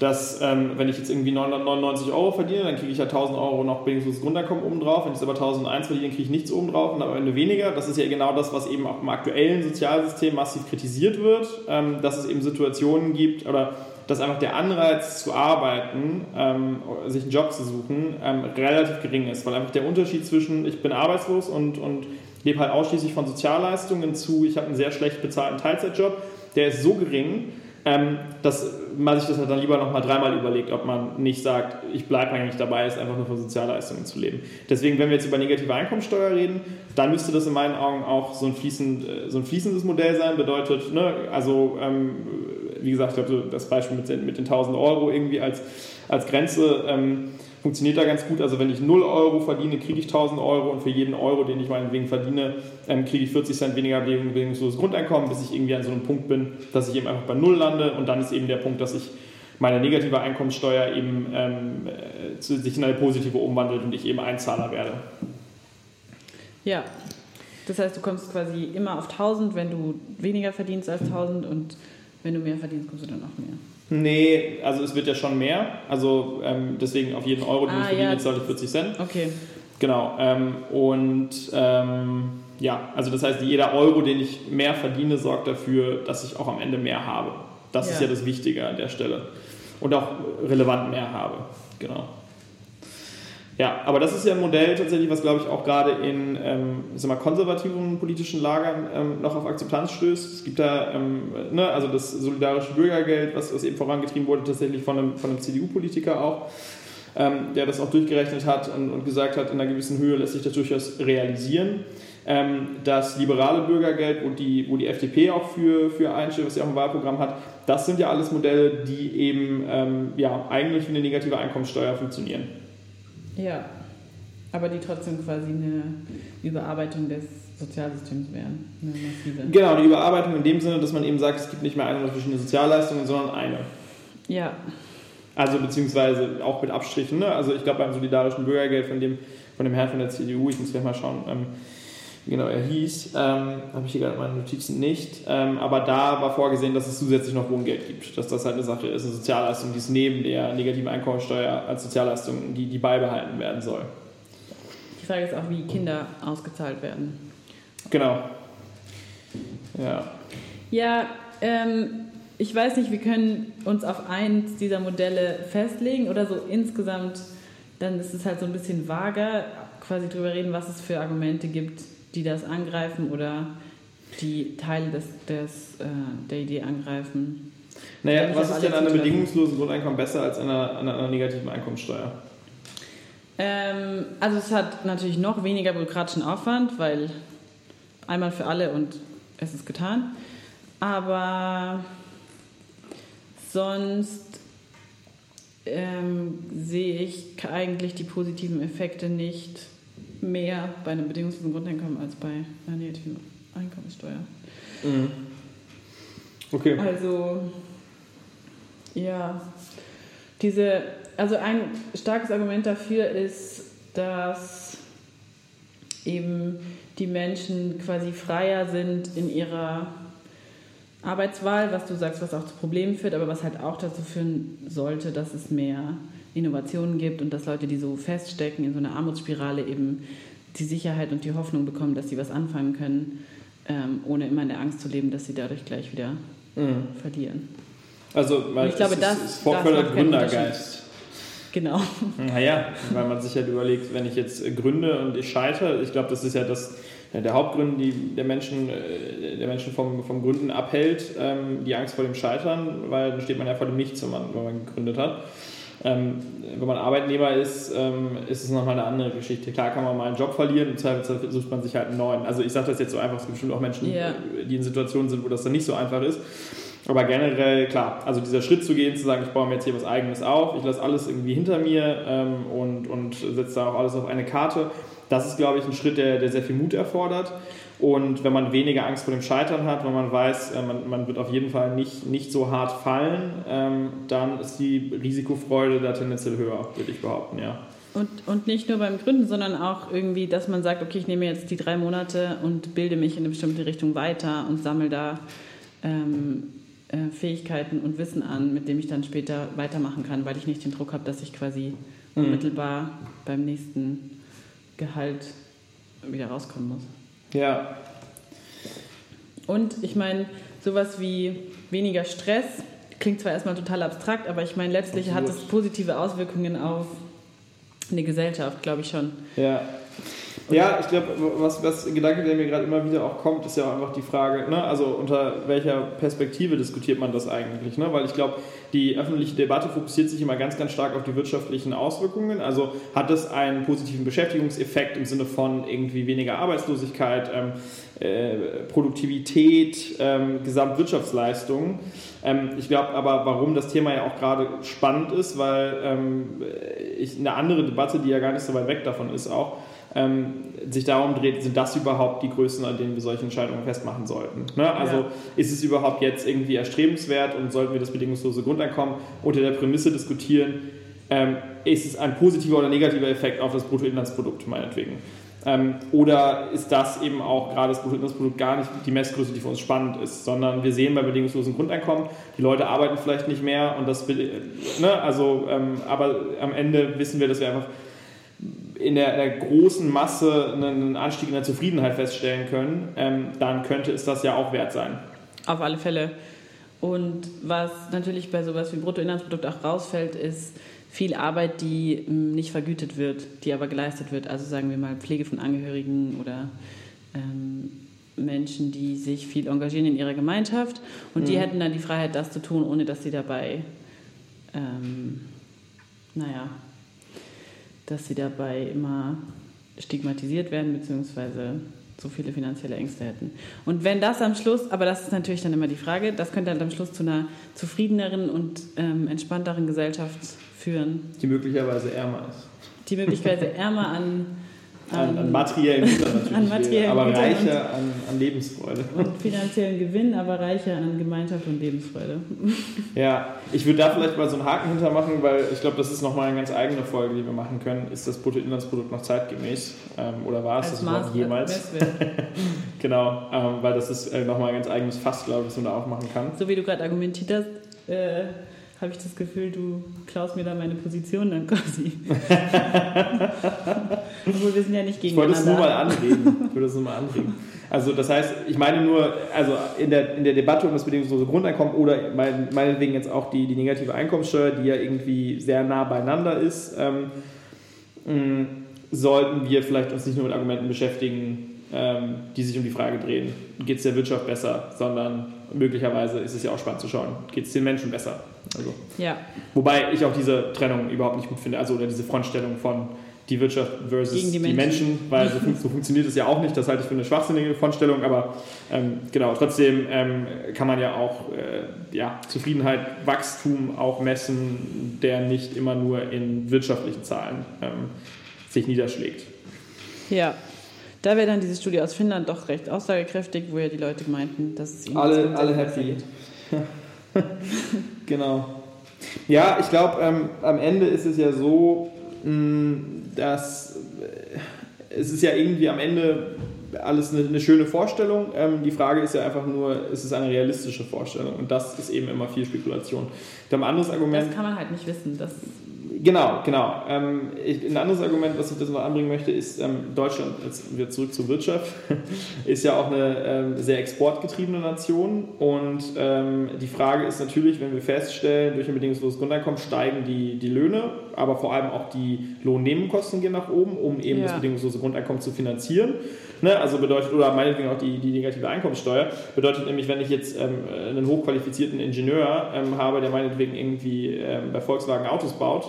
dass ähm, wenn ich jetzt irgendwie 999 Euro verdiene, dann kriege ich ja 1000 Euro noch bedingungsloses Grundeinkommen obendrauf. Wenn ich es aber 1001 verdiene, kriege ich nichts obendrauf und am Ende weniger. Das ist ja genau das, was eben auch im aktuellen Sozialsystem massiv kritisiert wird, ähm, dass es eben Situationen gibt oder dass einfach der Anreiz zu arbeiten, ähm, sich einen Job zu suchen, ähm, relativ gering ist, weil einfach der Unterschied zwischen ich bin arbeitslos und, und lebe halt ausschließlich von Sozialleistungen zu ich habe einen sehr schlecht bezahlten Teilzeitjob, der ist so gering, ähm, dass man sich das halt dann lieber nochmal dreimal überlegt, ob man nicht sagt, ich bleibe eigentlich dabei, ist einfach nur von Sozialleistungen zu leben. Deswegen, wenn wir jetzt über negative Einkommensteuer reden, dann müsste das in meinen Augen auch so ein, fließend, äh, so ein fließendes Modell sein. Bedeutet, ne, also ähm, wie gesagt, ich glaube, das Beispiel mit den, mit den 1000 Euro irgendwie als, als Grenze ähm, funktioniert da ganz gut. Also wenn ich 0 Euro verdiene, kriege ich 1000 Euro und für jeden Euro, den ich meinetwegen verdiene, ähm, kriege ich 40 Cent weniger bedingungsloses Grundeinkommen, bis ich irgendwie an so einem Punkt bin, dass ich eben einfach bei 0 lande und dann ist eben der Punkt, dass ich meine negative Einkommenssteuer eben ähm, äh, sich in eine positive umwandelt und ich eben Einzahler werde. Ja, das heißt, du kommst quasi immer auf 1000, wenn du weniger verdienst als 1000 und wenn du mehr verdienst, kommst du dann auch mehr. Nee, also es wird ja schon mehr. Also ähm, deswegen auf jeden Euro, den ah, ich verdiene, ja. zahle ich 40 Cent. Okay. Genau. Ähm, und ähm, ja, also das heißt, jeder Euro, den ich mehr verdiene, sorgt dafür, dass ich auch am Ende mehr habe. Das ja. ist ja das Wichtige an der Stelle. Und auch relevant mehr habe. Genau. Ja, aber das ist ja ein Modell tatsächlich, was glaube ich auch gerade in ähm, mal, konservativen politischen Lagern ähm, noch auf Akzeptanz stößt. Es gibt da ähm, ne, also das solidarische Bürgergeld, was, was eben vorangetrieben wurde, tatsächlich von einem, von einem CDU-Politiker auch, ähm, der das auch durchgerechnet hat und, und, gesagt hat, in einer gewissen Höhe lässt sich das durchaus realisieren. Ähm, das liberale Bürgergeld, wo die, wo die FDP auch für, für einsteht, was sie auch im Wahlprogramm hat, das sind ja alles Modelle, die eben ähm, ja, eigentlich wie eine negative Einkommenssteuer funktionieren. Ja, aber die trotzdem quasi eine Überarbeitung des Sozialsystems wären. Eine massive. Genau, die Überarbeitung in dem Sinne, dass man eben sagt, es gibt nicht mehr eine oder verschiedene Sozialleistungen, sondern eine. Ja. Also beziehungsweise auch mit Abstrichen. Ne? Also ich glaube beim solidarischen Bürgergeld von dem, von dem Herrn von der CDU, ich muss gleich mal schauen, ähm, wie genau er hieß, ähm, habe ich hier gerade meine Notizen nicht. Ähm, aber da war vorgesehen, dass es zusätzlich noch Wohngeld gibt. Dass das halt eine Sache ist, eine Sozialleistung, die es neben der negativen Einkommensteuer als Sozialleistung, die, die beibehalten werden soll. Die Frage ist auch, wie Kinder ausgezahlt werden. Genau. Ja. Ja, ähm, ich weiß nicht, wir können uns auf eins dieser Modelle festlegen oder so insgesamt, dann ist es halt so ein bisschen vager, quasi drüber reden, was es für Argumente gibt, die das angreifen oder die Teile des, des, äh, der Idee angreifen. Naja, was ist denn an einem bedingungslosen Grundeinkommen besser als an einer, an einer negativen Einkommensteuer? Ähm, also es hat natürlich noch weniger bürokratischen Aufwand, weil einmal für alle und es ist getan. Aber sonst ähm, sehe ich eigentlich die positiven Effekte nicht mehr bei einem bedingungslosen Grundeinkommen als bei einer negativen Einkommenssteuer. Mhm. Okay. Also, ja, diese, also ein starkes Argument dafür ist, dass eben die Menschen quasi freier sind in ihrer Arbeitswahl, was du sagst, was auch zu Problemen führt, aber was halt auch dazu führen sollte, dass es mehr Innovationen gibt und dass Leute, die so feststecken in so einer Armutsspirale, eben die Sicherheit und die Hoffnung bekommen, dass sie was anfangen können, ähm, ohne immer in der Angst zu leben, dass sie dadurch gleich wieder mhm. verlieren. Also, weil ich glaube, das, ist vorfördert Gründergeist. Genau. Naja, weil man sich halt überlegt, wenn ich jetzt gründe und ich scheitere, ich glaube, das ist ja das, der Hauptgrund, die der Menschen, äh, der Menschen vom, vom Gründen abhält, ähm, die Angst vor dem Scheitern, weil dann steht man ja vor dem Nichts, wenn man, wenn man gegründet hat. Ähm, wenn man Arbeitnehmer ist, ähm, ist es nochmal eine andere Geschichte. Klar kann man mal einen Job verlieren, im Zweifelsfall sucht man sich halt einen neuen. Also ich sage das jetzt so einfach, es gibt bestimmt auch Menschen, yeah. die in Situationen sind, wo das dann nicht so einfach ist. Aber generell, klar, also dieser Schritt zu gehen, zu sagen, ich baue mir jetzt hier was Eigenes auf, ich lasse alles irgendwie hinter mir ähm, und, und setze da auch alles auf eine Karte, das ist, glaube ich, ein Schritt, der, der sehr viel Mut erfordert. Und wenn man weniger Angst vor dem Scheitern hat, wenn man weiß, äh, man, man wird auf jeden Fall nicht, nicht so hart fallen, ähm, dann ist die Risikofreude da tendenziell höher, würde ich behaupten, ja. Und, und nicht nur beim Gründen, sondern auch irgendwie, dass man sagt, okay, ich nehme jetzt die drei Monate und bilde mich in eine bestimmte Richtung weiter und sammle da ähm, äh, Fähigkeiten und Wissen an, mit dem ich dann später weitermachen kann, weil ich nicht den Druck habe, dass ich quasi mhm. unmittelbar beim nächsten Gehalt wieder rauskommen muss. Ja. Und ich meine, sowas wie weniger Stress klingt zwar erstmal total abstrakt, aber ich meine, letztlich Absolut. hat es positive Auswirkungen auf eine Gesellschaft, glaube ich schon. Ja. Ja, ich glaube, was, was Gedanke, der mir gerade immer wieder auch kommt, ist ja auch einfach die Frage, ne, also unter welcher Perspektive diskutiert man das eigentlich? Ne? Weil ich glaube, die öffentliche Debatte fokussiert sich immer ganz, ganz stark auf die wirtschaftlichen Auswirkungen. Also hat es einen positiven Beschäftigungseffekt im Sinne von irgendwie weniger Arbeitslosigkeit, ähm, äh, Produktivität, ähm, Gesamtwirtschaftsleistung. Ähm, ich glaube aber, warum das Thema ja auch gerade spannend ist, weil ähm, ich, eine andere Debatte, die ja gar nicht so weit weg davon ist, auch, sich darum dreht, sind das überhaupt die Größen, an denen wir solche Entscheidungen festmachen sollten. Ne? Also ja. ist es überhaupt jetzt irgendwie erstrebenswert und sollten wir das bedingungslose Grundeinkommen unter der Prämisse diskutieren, ähm, ist es ein positiver oder negativer Effekt auf das Bruttoinlandsprodukt meinetwegen. Ähm, oder ist das eben auch gerade das Bruttoinlandsprodukt gar nicht die Messgröße, die für uns spannend ist, sondern wir sehen bei bedingungslosen Grundeinkommen, die Leute arbeiten vielleicht nicht mehr und das, ne, also, ähm, aber am Ende wissen wir, dass wir einfach in der, der, großen Masse einen Anstieg in der Zufriedenheit feststellen können, ähm, dann könnte es das ja auch wert sein. Auf alle Fälle. Und was natürlich bei sowas wie Bruttoinlandsprodukt auch rausfällt, ist viel Arbeit, die ähm, nicht vergütet wird, die aber geleistet wird. Also sagen wir mal Pflege von Angehörigen oder ähm, Menschen, die sich viel engagieren in ihrer Gemeinschaft. Und mhm. die hätten dann die Freiheit, das zu tun, ohne dass sie dabei, ähm, naja, dass sie dabei immer stigmatisiert werden, beziehungsweise so viele finanzielle Ängste hätten. Und wenn das am Schluss, aber das ist natürlich dann immer die Frage, das könnte dann am Schluss zu einer zufriedeneren und ähm, entspannteren Gesellschaft führen. Die möglicherweise ärmer ist. Die möglicherweise ärmer an an, an materiellen Gütern natürlich, an materiellen aber Gütern reicher an, an, Lebensfreude. Und finanziellen Gewinn, aber reicher an Gemeinschaft und Lebensfreude. Ja, ich würde da vielleicht mal so einen Haken hintermachen, weil ich glaube, das ist nochmal eine ganz eigene Folge, die wir machen können. Ist das Bruttoinlandsprodukt noch zeitgemäß? Ähm, oder war es das Maß, jemals? genau, ähm, weil das ist äh, nochmal ein ganz eigenes Fass, glaube ich, was man da aufmachen kann. So wie du gerade argumentiert hast, äh, habe ich das Gefühl, du klaust mir da meine Position dann quasi. Obwohl wir sind ja nicht gegeneinander. Ich wollte es nur mal anregen. Ich wollte es nur mal anregen. Also das heißt, ich meine nur, also in der, in der Debatte um das bedingungslose Grundeinkommen oder mein, meinetwegen jetzt auch die, die negative Einkommenssteuer, die ja irgendwie sehr nah beieinander ist, ähm, mh, sollten wir vielleicht uns nicht nur mit Argumenten beschäftigen, ähm, die sich um die Frage drehen, geht es der Wirtschaft besser, sondern möglicherweise ist es ja auch spannend zu schauen, geht es den Menschen besser. Also, ja. Wobei ich auch diese Trennung überhaupt nicht gut finde, also oder diese Frontstellung von die Wirtschaft versus die Menschen. die, Menschen. weil so, so, funktioniert es ja auch nicht, das halte ich für eine schwachsinnige Frontstellung, aber ähm, genau, trotzdem ähm, kann man ja auch äh, ja, Zufriedenheit, Wachstum auch messen, der nicht immer nur in wirtschaftlichen Zahlen ähm, sich niederschlägt. Ja, da wäre dann diese Studie aus Finnland doch recht aussagekräftig, wo ja die Leute meinten, dass es ihnen alle, alle happy. genau. Ja, ich glaube, ähm, am Ende ist es ja so, mh, mm, dass äh, es ist ja irgendwie am Ende alles eine, eine schöne Vorstellung. Ähm, die Frage ist ja einfach nur, ist es eine realistische Vorstellung? Und das ist eben immer viel Spekulation. Ich ein anderes Argument. Das kann man halt nicht wissen. Das Genau, genau. Ähm, ich, ein anderes Argument, was ich das noch anbringen möchte, ist, ähm, Deutschland, jetzt wieder zurück zur Wirtschaft, ist ja auch eine ähm, sehr exportgetriebene Nation. Und ähm, die Frage ist natürlich, wenn wir feststellen, durch ein bedingungsloses Grundeinkommen steigen die, die Löhne aber vor allem auch die Lohnnebenkosten gehen nach oben, um eben Ja. das bedingungslose Grundeinkommen zu finanzieren. Ne? Also bedeutet, oder meinetwegen auch die, die negative Einkommenssteuer, bedeutet nämlich, wenn ich jetzt ähm, einen hochqualifizierten Ingenieur ähm, habe, der meinetwegen irgendwie ähm, bei Volkswagen Autos baut,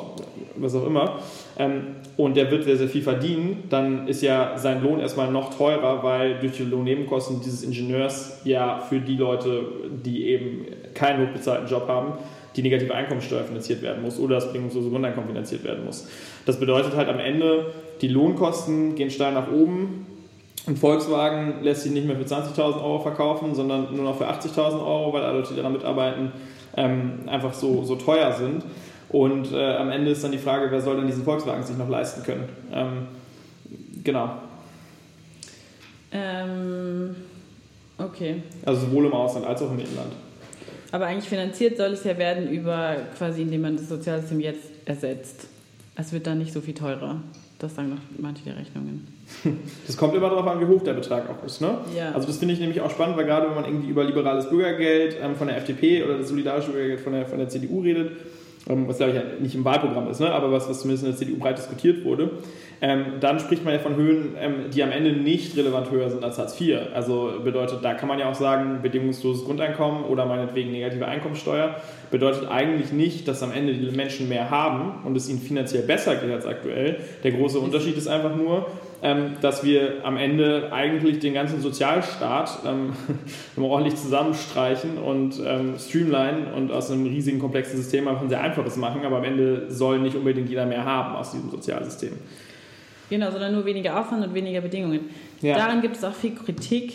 was auch immer, ähm, und der wird sehr, sehr viel verdienen, dann ist ja sein Lohn erstmal noch teurer, weil durch die Lohnnebenkosten dieses Ingenieurs ja für die Leute, die eben keinen hochbezahlten Job haben, die negative Einkommensteuer finanziert werden muss oder das bedingungslose Grundeinkommen finanziert werden muss. Das bedeutet halt am Ende, die Lohnkosten gehen steil nach oben. Ein Volkswagen lässt sich nicht mehr für 20.000 Euro verkaufen, sondern nur noch für 80.000 Euro, weil alle Leute, die daran mitarbeiten, ähm, einfach so, so teuer sind. Und äh, am Ende ist dann die Frage, wer soll denn diesen Volkswagen sich noch leisten können? Ähm, genau. Ähm, okay. Also sowohl im Ausland als auch im Inland. Aber eigentlich finanziert soll es ja werden über quasi, indem man das Sozialsystem jetzt ersetzt. Es wird dann nicht so viel teurer. Das sagen doch manche der Rechnungen. Das kommt immer darauf an, wie hoch der Betrag auch ist. Ne? Ja. Also das finde ich nämlich auch spannend, weil gerade wenn man irgendwie über liberales Bürgergeld ähm, von der FDP oder das solidarische Bürgergeld von der, von der CDU redet, ähm, was glaube ich ja nicht im Wahlprogramm ist, ne? aber was, was zumindest in der CDU breit diskutiert wurde, ähm, dann spricht man ja von Höhen, ähm, die am Ende nicht relevant höher sind als Hartz IV. Also bedeutet, da kann man ja auch sagen, bedingungsloses Grundeinkommen oder meinetwegen negative Einkommensteuer bedeutet eigentlich nicht, dass am Ende die Menschen mehr haben und es ihnen finanziell besser geht als aktuell. Der große Unterschied ist einfach nur, ähm, dass wir am Ende eigentlich den ganzen Sozialstaat ähm, ordentlich zusammenstreichen und ähm, streamlinen und aus einem riesigen komplexen System einfach ein sehr einfaches machen, aber am Ende soll nicht unbedingt jeder mehr haben aus diesem Sozialsystem. Genau, sondern nur weniger Aufwand und weniger Bedingungen. Ja. Daran gibt es auch viel Kritik,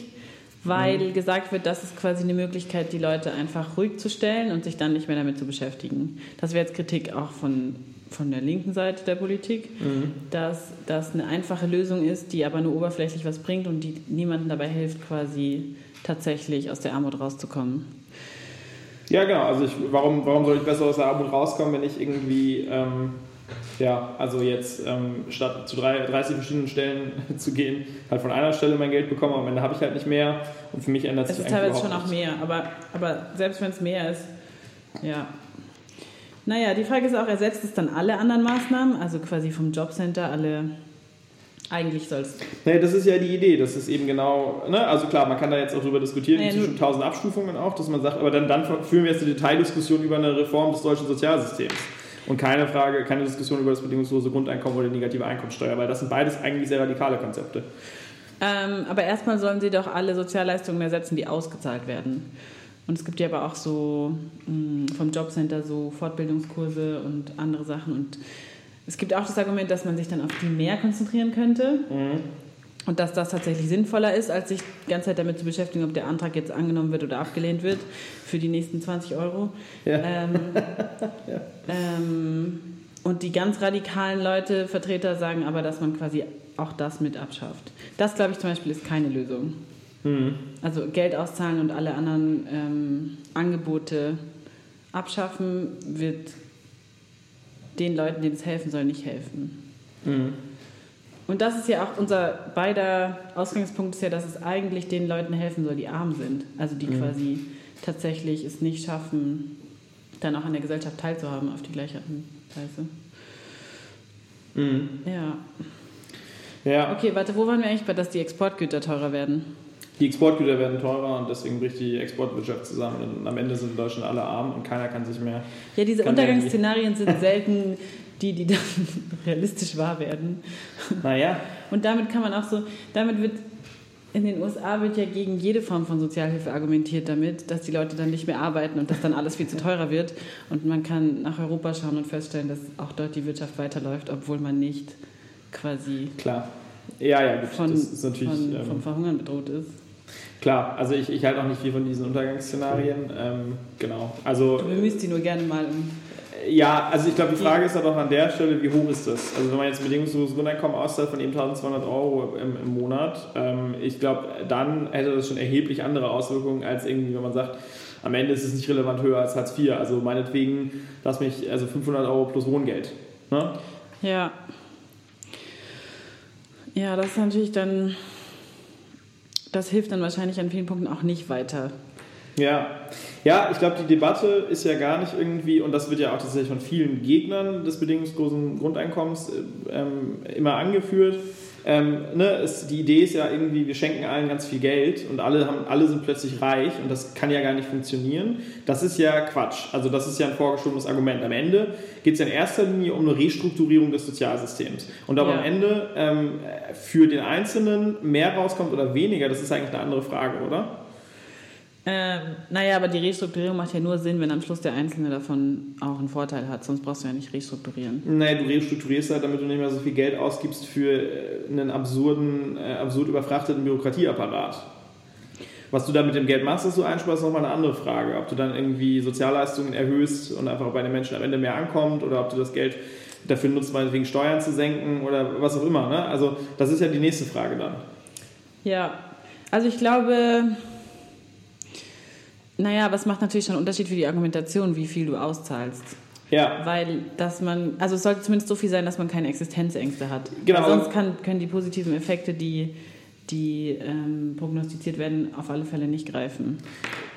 weil gesagt wird, das ist quasi eine Möglichkeit, die Leute einfach ruhig zu stellen und sich dann nicht mehr damit zu beschäftigen. Das wäre jetzt Kritik auch von, von der linken Seite der Politik, dass das eine einfache Lösung ist, die aber nur oberflächlich was bringt und die niemandem dabei hilft, quasi tatsächlich aus der Armut rauszukommen. Ja, genau. Also ich, warum, warum soll ich besser aus der Armut rauskommen, wenn ich irgendwie, ähm, ja, also jetzt ähm, statt zu drei, 30 verschiedenen Stellen zu gehen, halt von einer Stelle mein Geld bekomme, am Ende habe ich halt nicht mehr und für mich ändert Es sich ist eigentlich teilweise schon auch mehr, aber, aber selbst wenn es mehr ist, ja. Naja, die Frage ist auch, ersetzt es dann alle anderen Maßnahmen, also quasi vom Jobcenter alle, eigentlich soll es, Nee, das ist ja die Idee, das ist eben genau, ne? also klar, man kann da jetzt auch drüber diskutieren, Naja, zwischen nur- tausend Abstufungen auch, dass man sagt, aber dann, dann führen wir jetzt eine Detaildiskussion über eine Reform des deutschen Sozialsystems und keine Frage, keine Diskussion über das bedingungslose Grundeinkommen oder die negative Einkommensteuer, weil das sind beides eigentlich sehr radikale Konzepte. ähm, aber erstmal sollen sie doch alle Sozialleistungen ersetzen, die ausgezahlt werden. Und es gibt ja aber auch so mh, vom Jobcenter so Fortbildungskurse und andere Sachen und es gibt auch das Argument, dass man sich dann auf die mehr konzentrieren könnte. Und dass das tatsächlich sinnvoller ist, als sich die ganze Zeit damit zu beschäftigen, ob der Antrag jetzt angenommen wird oder abgelehnt wird für die nächsten 20 Euro. Ja. Ähm, ähm, und die ganz radikalen Leute, Vertreter, sagen aber, dass man quasi auch das mit abschafft. Das, glaube ich, zum Beispiel ist keine Lösung. Also Geld auszahlen und alle anderen ähm, Angebote abschaffen, wird den Leuten, denen es helfen soll, nicht helfen. Und das ist ja auch unser beider Ausgangspunkt, ist ja, dass es eigentlich den Leuten helfen soll, die arm sind. Also die quasi tatsächlich es nicht schaffen, dann auch an der Gesellschaft teilzuhaben auf die gleiche Weise. Ja. Ja, Okay, warte, wo waren wir eigentlich bei, dass die Exportgüter teurer werden? die Exportgüter werden teurer und deswegen bricht die Exportwirtschaft zusammen und am Ende sind in Deutschland alle arm und keiner kann sich mehr. Ja, diese Untergangsszenarien sind selten die, die dann realistisch wahr werden. Naja, Und damit kann man auch so, damit wird in den USA wird ja gegen jede Form von Sozialhilfe argumentiert damit, dass die Leute dann nicht mehr arbeiten und dass dann alles viel zu teurer wird. Und man kann nach Europa schauen und feststellen, dass auch dort die Wirtschaft weiterläuft, obwohl man nicht quasi klar. Ja, ja, gut, von, das ist natürlich. von, ähm, vom Verhungern bedroht ist. Klar, also ich, ich halte auch nicht viel von diesen Untergangsszenarien. Ähm, genau. Also Du bemühst sie nur gerne mal um. Ja, also ich glaube, die Frage ist halt auch an der Stelle, wie hoch ist das? Also wenn man jetzt ein bedingungsloses Grundeinkommen auszahlt von eben 1200 Euro im, im Monat, ähm, ich glaube, dann hätte das schon erheblich andere Auswirkungen als irgendwie, wenn man sagt, am Ende ist es nicht relevant höher als Hartz IV. Also meinetwegen, lass mich, also 500 Euro plus Wohngeld. Ne? Ja. Ja, das ist natürlich dann. Das hilft dann wahrscheinlich an vielen Punkten auch nicht weiter. Ja, ja, ich glaube, die Debatte ist ja gar nicht irgendwie, und das wird ja auch tatsächlich von vielen Gegnern des bedingungslosen Grundeinkommens ähm, immer angeführt, ähm, ne, es, die Idee ist ja irgendwie, wir schenken allen ganz viel Geld und alle, haben, alle sind plötzlich reich und das kann ja gar nicht funktionieren. Das ist ja Quatsch. Also das ist ja ein vorgeschobenes Argument. Am Ende geht es ja in erster Linie um eine Restrukturierung des Sozialsystems. Und ob ja. am Ende ähm, für den Einzelnen mehr rauskommt oder weniger, das ist eigentlich eine andere Frage, oder? Ähm, naja, aber die Restrukturierung macht ja nur Sinn, wenn am Schluss der Einzelne davon auch einen Vorteil hat. Sonst brauchst du ja nicht restrukturieren. Naja, du restrukturierst halt, damit du nicht mehr so viel Geld ausgibst für äh, einen absurden, äh, absurd überfrachteten Bürokratieapparat. Was du da mit dem Geld machst, das du einsparst, ist nochmal eine andere Frage. Ob du dann irgendwie Sozialleistungen erhöhst und einfach bei den Menschen am Ende mehr ankommt oder ob du das Geld dafür nutzt, meinetwegen Steuern zu senken oder was auch immer. Ne? Also das ist ja die nächste Frage dann. Ja, also ich glaube, naja, was macht natürlich schon einen Unterschied für die Argumentation, wie viel du auszahlst. Ja. Weil, dass man, also es sollte zumindest so viel sein, dass man keine Existenzängste hat. Genau. Weil sonst kann, können die positiven Effekte, die, die ähm, prognostiziert werden, auf alle Fälle nicht greifen.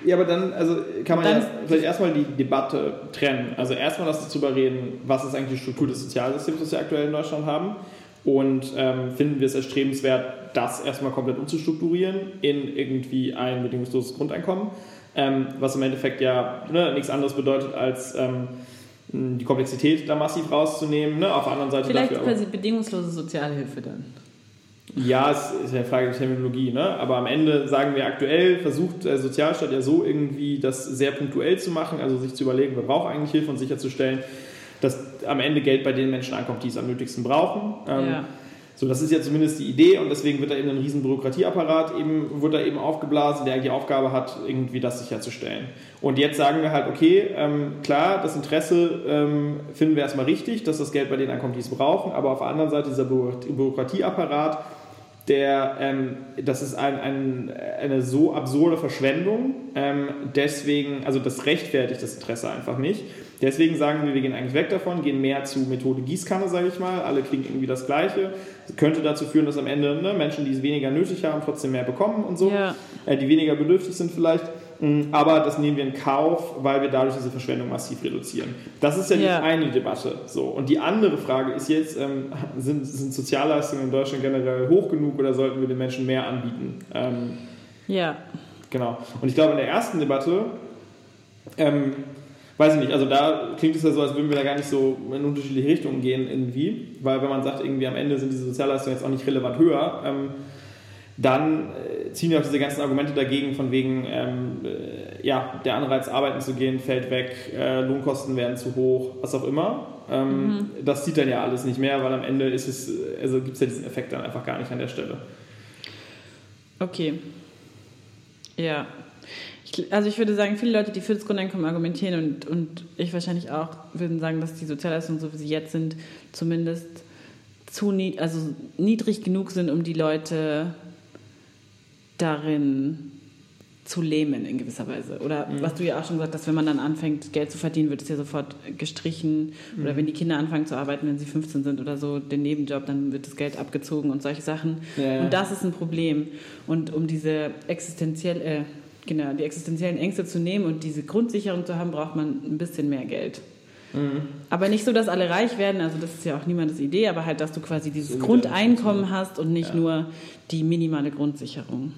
Ja, aber dann, also kann man dann, ja vielleicht erstmal die Debatte trennen. Also erstmal lass darüber reden, was ist eigentlich die Struktur des Sozialsystems, das wir aktuell in Deutschland haben. Und ähm, finden wir es erstrebenswert, das erstmal komplett umzustrukturieren in irgendwie ein bedingungsloses Grundeinkommen ähm, was im Endeffekt ja ne, nichts anderes bedeutet als ähm, die Komplexität da massiv rauszunehmen. Ne? Auf der anderen Seite Vielleicht dafür quasi bedingungslose Sozialhilfe dann. Ja, es ist ja eine Frage der Terminologie, ne? aber am Ende sagen wir aktuell, versucht der Sozialstaat ja so irgendwie das sehr punktuell zu machen, also sich zu überlegen, wer braucht eigentlich Hilfe und sicherzustellen, dass am Ende Geld bei den Menschen ankommt, die es am nötigsten brauchen. Ähm, ja. So, das ist ja zumindest die Idee und deswegen wird da eben ein riesen Bürokratieapparat eben, wird da eben aufgeblasen, der die Aufgabe hat, irgendwie das sicherzustellen. Und jetzt sagen wir halt, okay, ähm, klar, das Interesse ähm, finden wir erstmal richtig, dass das Geld bei denen ankommt, die es brauchen, aber auf der anderen Seite dieser Bürokratieapparat, der, ähm, das ist ein, ein, eine so absurde Verschwendung, ähm, deswegen, also das rechtfertigt das Interesse einfach nicht. Deswegen sagen wir, wir gehen eigentlich weg davon, gehen mehr zu Methode Gießkanne, sage ich mal. Alle kriegen irgendwie das Gleiche. Das könnte dazu führen, dass am Ende ne, Menschen, die es weniger nötig haben, trotzdem mehr bekommen und so, ja. äh, die weniger bedürftig sind vielleicht. Mm, aber das nehmen wir in Kauf, weil wir dadurch diese Verschwendung massiv reduzieren. Das ist ja die ja. eine Debatte. So. Und die andere Frage ist jetzt, ähm, sind, sind, Sozialleistungen in Deutschland generell hoch genug oder sollten wir den Menschen mehr anbieten? Ähm, ja. Genau. Und ich glaube, in der ersten Debatte ähm, weiß ich nicht, also da klingt es ja so, als würden wir da gar nicht so in unterschiedliche Richtungen gehen irgendwie, weil wenn man sagt, irgendwie am Ende sind diese Sozialleistungen jetzt auch nicht relevant höher, ähm, dann äh, ziehen ja auch diese ganzen Argumente dagegen, von wegen, ähm, äh, ja, der Anreiz, arbeiten zu gehen, fällt weg, äh, Lohnkosten werden zu hoch, was auch immer. Ähm, mhm. Das sieht dann ja alles nicht mehr, weil am Ende ist es, also gibt es ja diesen Effekt dann einfach gar nicht an der Stelle. Okay. Ja, ich, also ich würde sagen, viele Leute, die für das Grundeinkommen argumentieren und, und ich wahrscheinlich auch, würden sagen, dass die Sozialleistungen, so wie sie jetzt sind, zumindest zu nied also niedrig genug sind, um die Leute darin zu lähmen in gewisser Weise. Oder mhm. was du ja auch schon gesagt hast, wenn man dann anfängt, Geld zu verdienen, wird es ja sofort gestrichen. Mhm. Oder wenn die Kinder anfangen zu arbeiten, wenn sie 15 sind oder so, den Nebenjob, dann wird das Geld abgezogen und solche Sachen. Ja. Und das ist ein Problem. Und um diese existenziell, äh, Genau, die existenziellen Ängste zu nehmen und diese Grundsicherung zu haben, braucht man ein bisschen mehr Geld. Mhm. Aber nicht so, dass alle reich werden, also das ist ja auch niemandes Idee, aber halt, dass du quasi dieses so Grundeinkommen hast und nicht ja. nur die minimale Grundsicherung.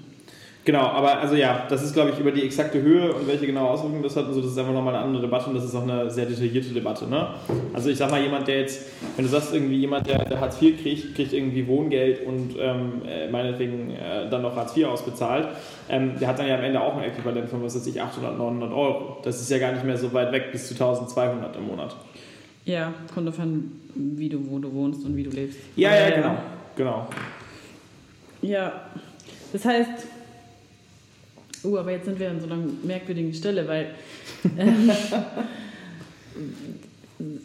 Genau, aber also ja, das ist glaube ich über die exakte Höhe und welche genaue Auswirkungen das hat und so, das ist einfach nochmal eine andere Debatte und das ist auch eine sehr detaillierte Debatte. Ne? Also ich sag mal, jemand, der jetzt, wenn du sagst, irgendwie jemand, der, der Hartz IV kriegt, kriegt irgendwie Wohngeld und ähm, äh, meinetwegen äh, dann noch Hartz IV ausbezahlt, ähm, der hat dann ja am Ende auch ein Äquivalent von, was weiß ich, 800, 900 Euro. Das ist ja gar nicht mehr so weit weg bis zu 1200 im Monat. Ja, kommt davon, wie du, wo du wohnst und wie du lebst. Ja, ja, genau. genau. Ja, das heißt, Uh, aber jetzt sind wir an so einer merkwürdigen Stelle, weil ähm,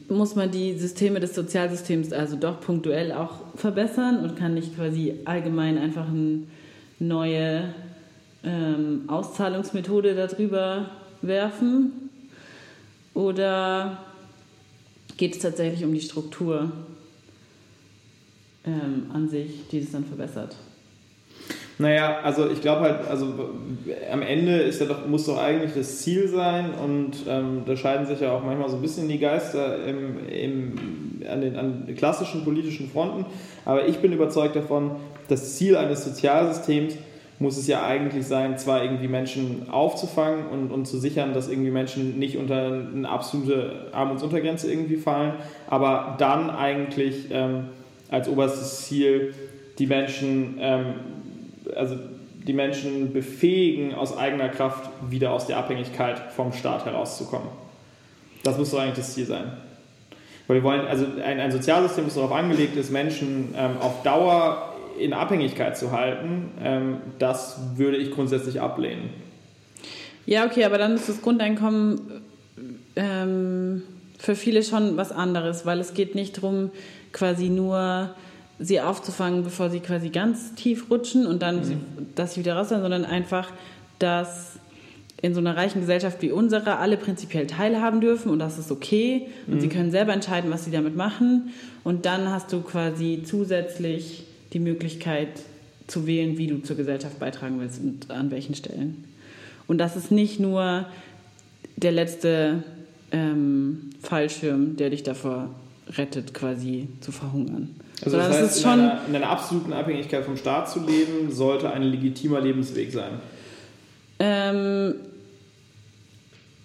muss man die Systeme des Sozialsystems also doch punktuell auch verbessern und kann nicht quasi allgemein einfach eine neue ähm, Auszahlungsmethode darüber werfen? Oder geht es tatsächlich um die Struktur ähm, an sich, die das dann verbessert? Naja, also ich glaube halt, also am Ende ist ja doch, muss doch eigentlich das Ziel sein und ähm, da scheiden sich ja auch manchmal so ein bisschen die Geister im, im, an, den, an klassischen politischen Fronten. Aber ich bin überzeugt davon, das Ziel eines Sozialsystems muss es ja eigentlich sein, zwar irgendwie Menschen aufzufangen und, und zu sichern, dass irgendwie Menschen nicht unter eine absolute Armutsuntergrenze irgendwie fallen, aber dann eigentlich ähm, als oberstes Ziel die Menschen ähm, also die Menschen befähigen, aus eigener Kraft wieder aus der Abhängigkeit vom Staat herauszukommen. Das muss doch eigentlich das Ziel sein. Weil wir wollen, also ein, ein Sozialsystem, das darauf angelegt ist, Menschen ähm, auf Dauer in Abhängigkeit zu halten, ähm, das würde ich grundsätzlich ablehnen. Ja, okay, aber dann ist das Grundeinkommen ähm, für viele schon was anderes, weil es geht nicht darum, quasi nur sie aufzufangen, bevor sie quasi ganz tief rutschen und dann, mhm. dass sie wieder raus sind, sondern einfach, dass in so einer reichen Gesellschaft wie unserer alle prinzipiell teilhaben dürfen und das ist okay und mhm. sie können selber entscheiden, was sie damit machen und dann hast du quasi zusätzlich die Möglichkeit zu wählen, wie du zur Gesellschaft beitragen willst und an welchen Stellen. Und das ist nicht nur der letzte ähm, Fallschirm, der dich davor rettet, quasi zu verhungern. Also das heißt, in einer, in, einer, absoluten Abhängigkeit vom Staat zu leben, sollte ein legitimer Lebensweg sein. Ähm,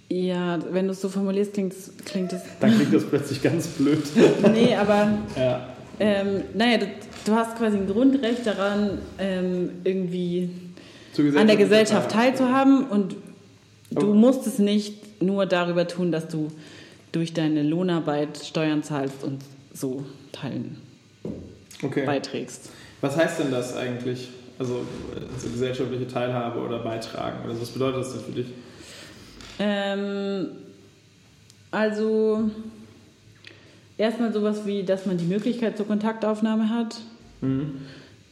ja, wenn du es so formulierst, klingt, klingt es... Dann klingt das plötzlich ganz blöd. nee, aber... Ja. Ähm, naja, du, du, hast quasi ein Grundrecht daran, ähm, irgendwie an der Gesellschaft teilzuhaben und du musst es nicht nur darüber tun, dass du durch deine Lohnarbeit Steuern zahlst und so teilen okay. beiträgst. Was heißt denn das eigentlich? Also, also, gesellschaftliche Teilhabe oder Beitragen? Oder was bedeutet das denn für dich? Ähm, also erstmal sowas wie, dass man die Möglichkeit zur Kontaktaufnahme hat. Mhm.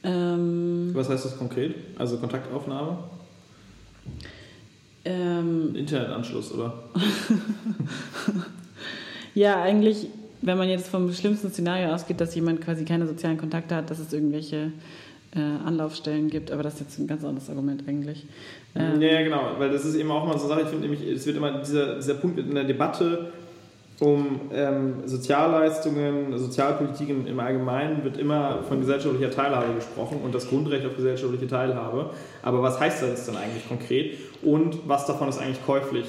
Ähm, was heißt das konkret? Also Kontaktaufnahme? Ähm, Internetanschluss, oder? ja, eigentlich wenn man jetzt vom schlimmsten Szenario ausgeht, dass jemand quasi keine sozialen Kontakte hat, dass es irgendwelche äh, Anlaufstellen gibt, aber das ist jetzt ein ganz anderes Argument eigentlich. Ähm, ja, genau, weil das ist eben auch mal so eine Sache, ich finde nämlich, es wird immer dieser, dieser Punkt in der Debatte um ähm, Sozialleistungen, Sozialpolitik im, im, Allgemeinen wird immer von gesellschaftlicher Teilhabe gesprochen und das Grundrecht auf gesellschaftliche Teilhabe. Aber was heißt das dann eigentlich konkret und was davon ist eigentlich käuflich?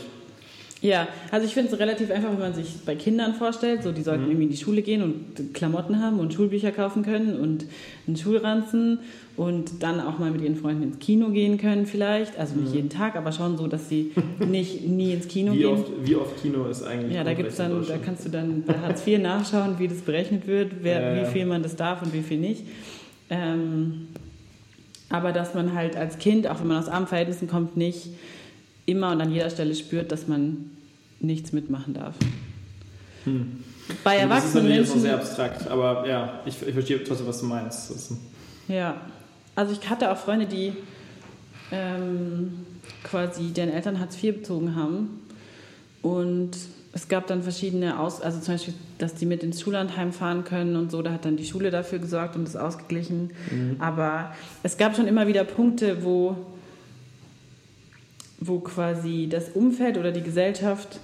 Ja, also ich finde es relativ einfach, wenn man sich bei Kindern vorstellt, so die sollten mhm. irgendwie in die Schule gehen und Klamotten haben und Schulbücher kaufen können und einen Schulranzen und dann auch mal mit ihren Freunden ins Kino gehen können vielleicht. Also nicht mhm. jeden Tag, aber schon so, dass sie nicht nie ins Kino wie gehen. Oft, wie oft Kino ist eigentlich? Ja, da gibt's dann, da kannst du dann bei Hartz IV nachschauen, wie das berechnet wird, wer, ja, wie viel man das darf und wie viel nicht. Ähm, aber dass man halt als Kind, auch wenn man aus armen Verhältnissen kommt, nicht immer und an jeder Stelle spürt, dass man nichts mitmachen darf. Hm. Bei erwachsenen Menschen. Das ist natürlich sehr abstrakt, aber ja, ich, ich verstehe trotzdem, was du meinst. ja, also ich hatte auch Freunde, die ähm, quasi deren Eltern Hartz IV bezogen haben und es gab dann verschiedene Aus, also zum Beispiel, dass die mit ins Schullandheim fahren können und so, da hat dann die Schule dafür gesorgt und das ausgeglichen. Mhm. Aber es gab schon immer wieder Punkte, wo wo quasi das Umfeld oder die Gesellschaft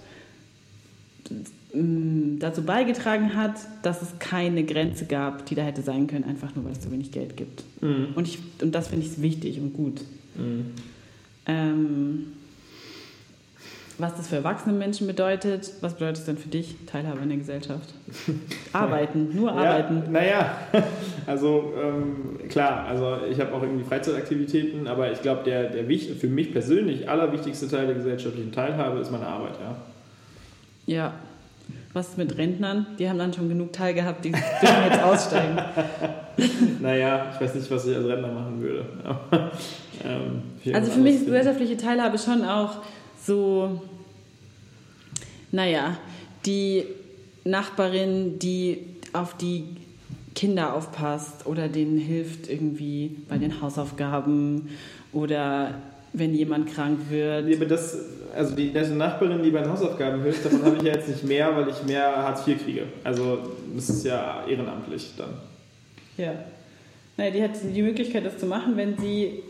mm, dazu beigetragen hat, dass es keine Grenze gab, die da hätte sein können, einfach nur weil es so wenig Geld gibt. Mhm. Und, ich, und das finde ich wichtig und gut. Mhm. Ähm, was das für erwachsene Menschen bedeutet, was bedeutet es denn für dich, Teilhabe in der Gesellschaft? Arbeiten, nur arbeiten. Ja, naja, also ähm, klar, also ich habe auch irgendwie Freizeitaktivitäten, aber ich glaube, der, der für mich persönlich allerwichtigste Teil der gesellschaftlichen Teilhabe ist meine Arbeit, ja. Ja. Was ist mit Rentnern? Die haben dann schon genug Teil gehabt, die dürfen jetzt aussteigen. naja, ich weiß nicht, was ich als Rentner machen würde. ähm, also für mich ist gesellschaftliche Teilhabe schon auch so, naja, die Nachbarin, die auf die Kinder aufpasst oder denen hilft irgendwie bei den Hausaufgaben oder wenn jemand krank wird. Ja, aber das, also die nette Nachbarin, die bei den Hausaufgaben hilft, davon habe ich ja jetzt nicht mehr, weil ich mehr Hartz IV kriege. Also das ist ja ehrenamtlich dann. Ja. Naja, die hat die Möglichkeit, das zu machen, wenn sie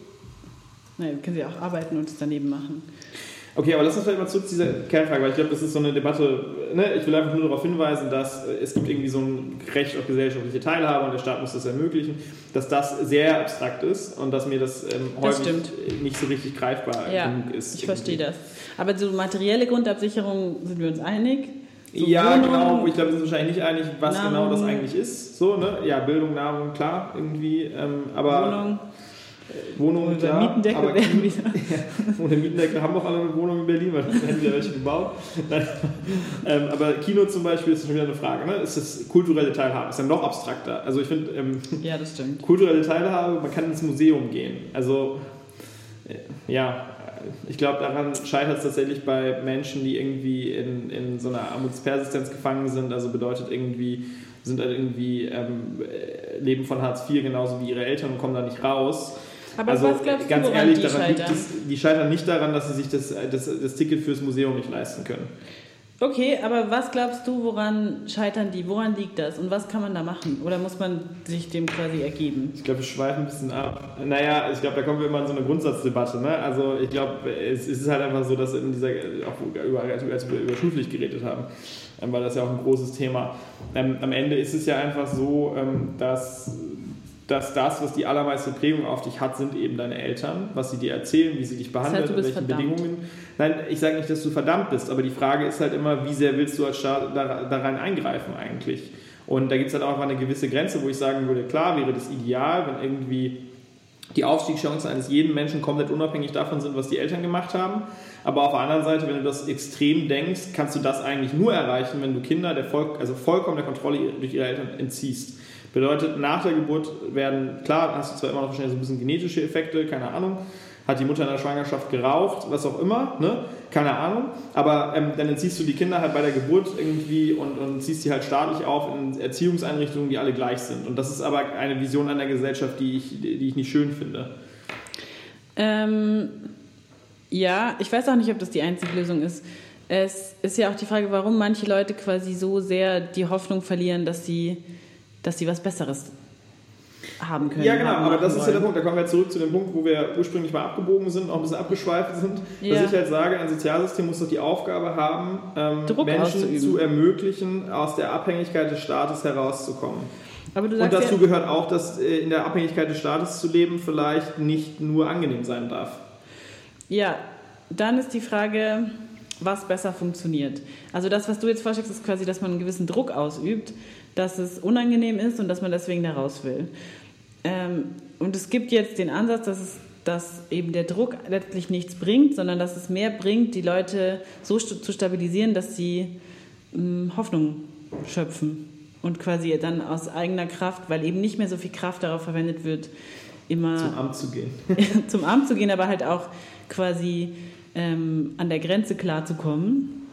Nein, können sie auch arbeiten und es daneben machen. Okay, aber lass uns vielleicht mal zurück zu dieser Kernfrage, weil ich glaube, das ist so eine Debatte. Ne? Ich will einfach nur darauf hinweisen, dass es gibt irgendwie so ein Recht auf gesellschaftliche Teilhabe und der Staat muss das ermöglichen, dass das sehr abstrakt ist und dass mir das ähm, Das häufig stimmt. nicht so richtig greifbar Ja, genug ist. ich verstehe das. Aber so materielle Grundabsicherung sind wir uns einig. So ja, Wohnung, genau. Ich glaube, wir sind wahrscheinlich nicht einig, was Nahrung. genau das eigentlich ist. So, ne? Ja, Bildung, Nahrung, klar, irgendwie. Ähm, aber Wohnung, Wohnung, oder klar. Mietendeckel aber werden wieder. Ohne Mietendeckel haben auch alle eine Wohnung in Berlin, weil da hätten wieder welche gebaut. Ähm, aber Kino zum Beispiel ist schon wieder eine Frage. Ne? Ist das kulturelle Teilhabe? Ist dann noch abstrakter. Also ich finde, ähm, Ja, das stimmt. kulturelle Teilhabe, man kann ins Museum gehen. Also äh, ja, ich glaube, daran scheitert es tatsächlich bei Menschen, die irgendwie in, in so einer Armutspersistenz gefangen sind. Also bedeutet irgendwie, sind halt irgendwie, ähm, äh, leben von Hartz IV genauso wie ihre Eltern und kommen da nicht raus. Aber also was glaubst du, ganz woran ehrlich, die daran liegt scheitern? es, die scheitern nicht daran, dass sie sich das, das, das Ticket fürs Museum nicht leisten können. Okay, aber was glaubst du, woran scheitern die? Woran liegt das? Und was kann man da machen? Oder muss man sich dem quasi ergeben? Ich glaube, wir schweifen ein bisschen ab. Naja, ich glaube, da kommen wir immer in so eine Grundsatzdebatte. Ne? Also ich glaube, es, es ist halt einfach so, dass in dieser, auch über, als wir über Schulpflicht geredet haben, ähm, weil das ja auch ein großes Thema. Ähm, am Ende ist es ja einfach so, ähm, dass, dass das, was die allermeiste Prägung auf dich hat, sind eben deine Eltern, was sie dir erzählen, wie sie dich behandeln, heißt, in bist welchen verdammt. Bedingungen. Nein, ich sage nicht, dass du verdammt bist, aber die Frage ist halt immer, wie sehr willst du als Staat da, da rein eingreifen eigentlich? Und da gibt es halt auch eine gewisse Grenze, wo ich sagen würde, klar wäre das ideal, wenn irgendwie die Aufstiegschancen eines jeden Menschen komplett unabhängig davon sind, was die Eltern gemacht haben. Aber auf der anderen Seite, wenn du das extrem denkst, kannst du das eigentlich nur erreichen, wenn du Kinder der Voll also vollkommen der Kontrolle durch ihre Eltern entziehst. Bedeutet, nach der Geburt werden, klar, hast du zwar immer noch wahrscheinlich so ein bisschen genetische Effekte, keine Ahnung, hat die Mutter in der Schwangerschaft geraucht, was auch immer, ne? keine Ahnung, aber ähm, dann entziehst du die Kinder halt bei der Geburt irgendwie und, und ziehst sie halt staatlich auf in Erziehungseinrichtungen, die alle gleich sind. Und das ist aber eine Vision einer Gesellschaft, die ich, die ich nicht schön finde. Ähm, ja, ich weiß auch nicht, ob das die einzige Lösung ist. Es ist ja auch die Frage, warum manche Leute quasi so sehr die Hoffnung verlieren, dass sie, dass sie was Besseres haben können. Ja, genau, aber das machen ist ja der wollen. Punkt. Da kommen wir zurück zu dem Punkt, wo wir ursprünglich mal abgebogen sind, auch ein bisschen abgeschweift sind. Ja. Dass ich halt sage, ein Sozialsystem muss doch die Aufgabe haben, ähm, Menschen zu ermöglichen, aus der Abhängigkeit des Staates herauszukommen. Aber du Und sagst dazu ja, gehört auch, dass äh, in der Abhängigkeit des Staates zu leben vielleicht nicht nur angenehm sein darf. ja, dann ist die Frage, was besser funktioniert. Also das, was du jetzt vorschlägst, ist quasi, dass man einen gewissen Druck ausübt, dass es unangenehm ist und dass man deswegen da raus will. Ähm, und es gibt jetzt den Ansatz, dass, es, dass eben der Druck letztlich nichts bringt, sondern dass es mehr bringt, die Leute so zu stabilisieren, dass sie mh, Hoffnung schöpfen und quasi dann aus eigener Kraft, weil eben nicht mehr so viel Kraft darauf verwendet wird, immer Zum Amt zu gehen. zum Amt zu gehen, aber halt auch quasi ähm, an der Grenze klarzukommen.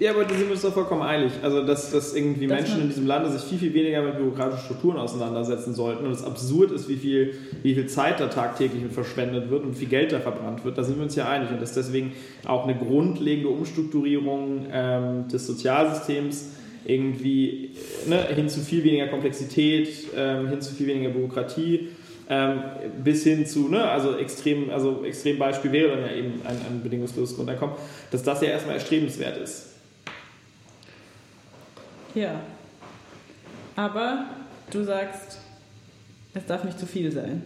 Ja, aber da sind wir uns doch vollkommen eilig. Also, dass, dass irgendwie Dass Menschen in diesem Lande sich viel, viel weniger mit bürokratischen Strukturen auseinandersetzen sollten und es absurd ist, wie viel, wie viel Zeit da tagtäglich mit verschwendet wird und wie viel Geld da verbrannt wird. Da sind wir uns ja einig. Und dass deswegen auch eine grundlegende Umstrukturierung ähm, des Sozialsystems irgendwie ne, hin zu viel weniger Komplexität, ähm, hin zu viel weniger Bürokratie, ähm, bis hin zu, ne, also extrem, also extrem Beispiel wäre dann ja eben ein, ein bedingungsloses Grundeinkommen, dass das ja erstmal erstrebenswert ist. Ja. Aber du sagst, es darf nicht zu viel sein.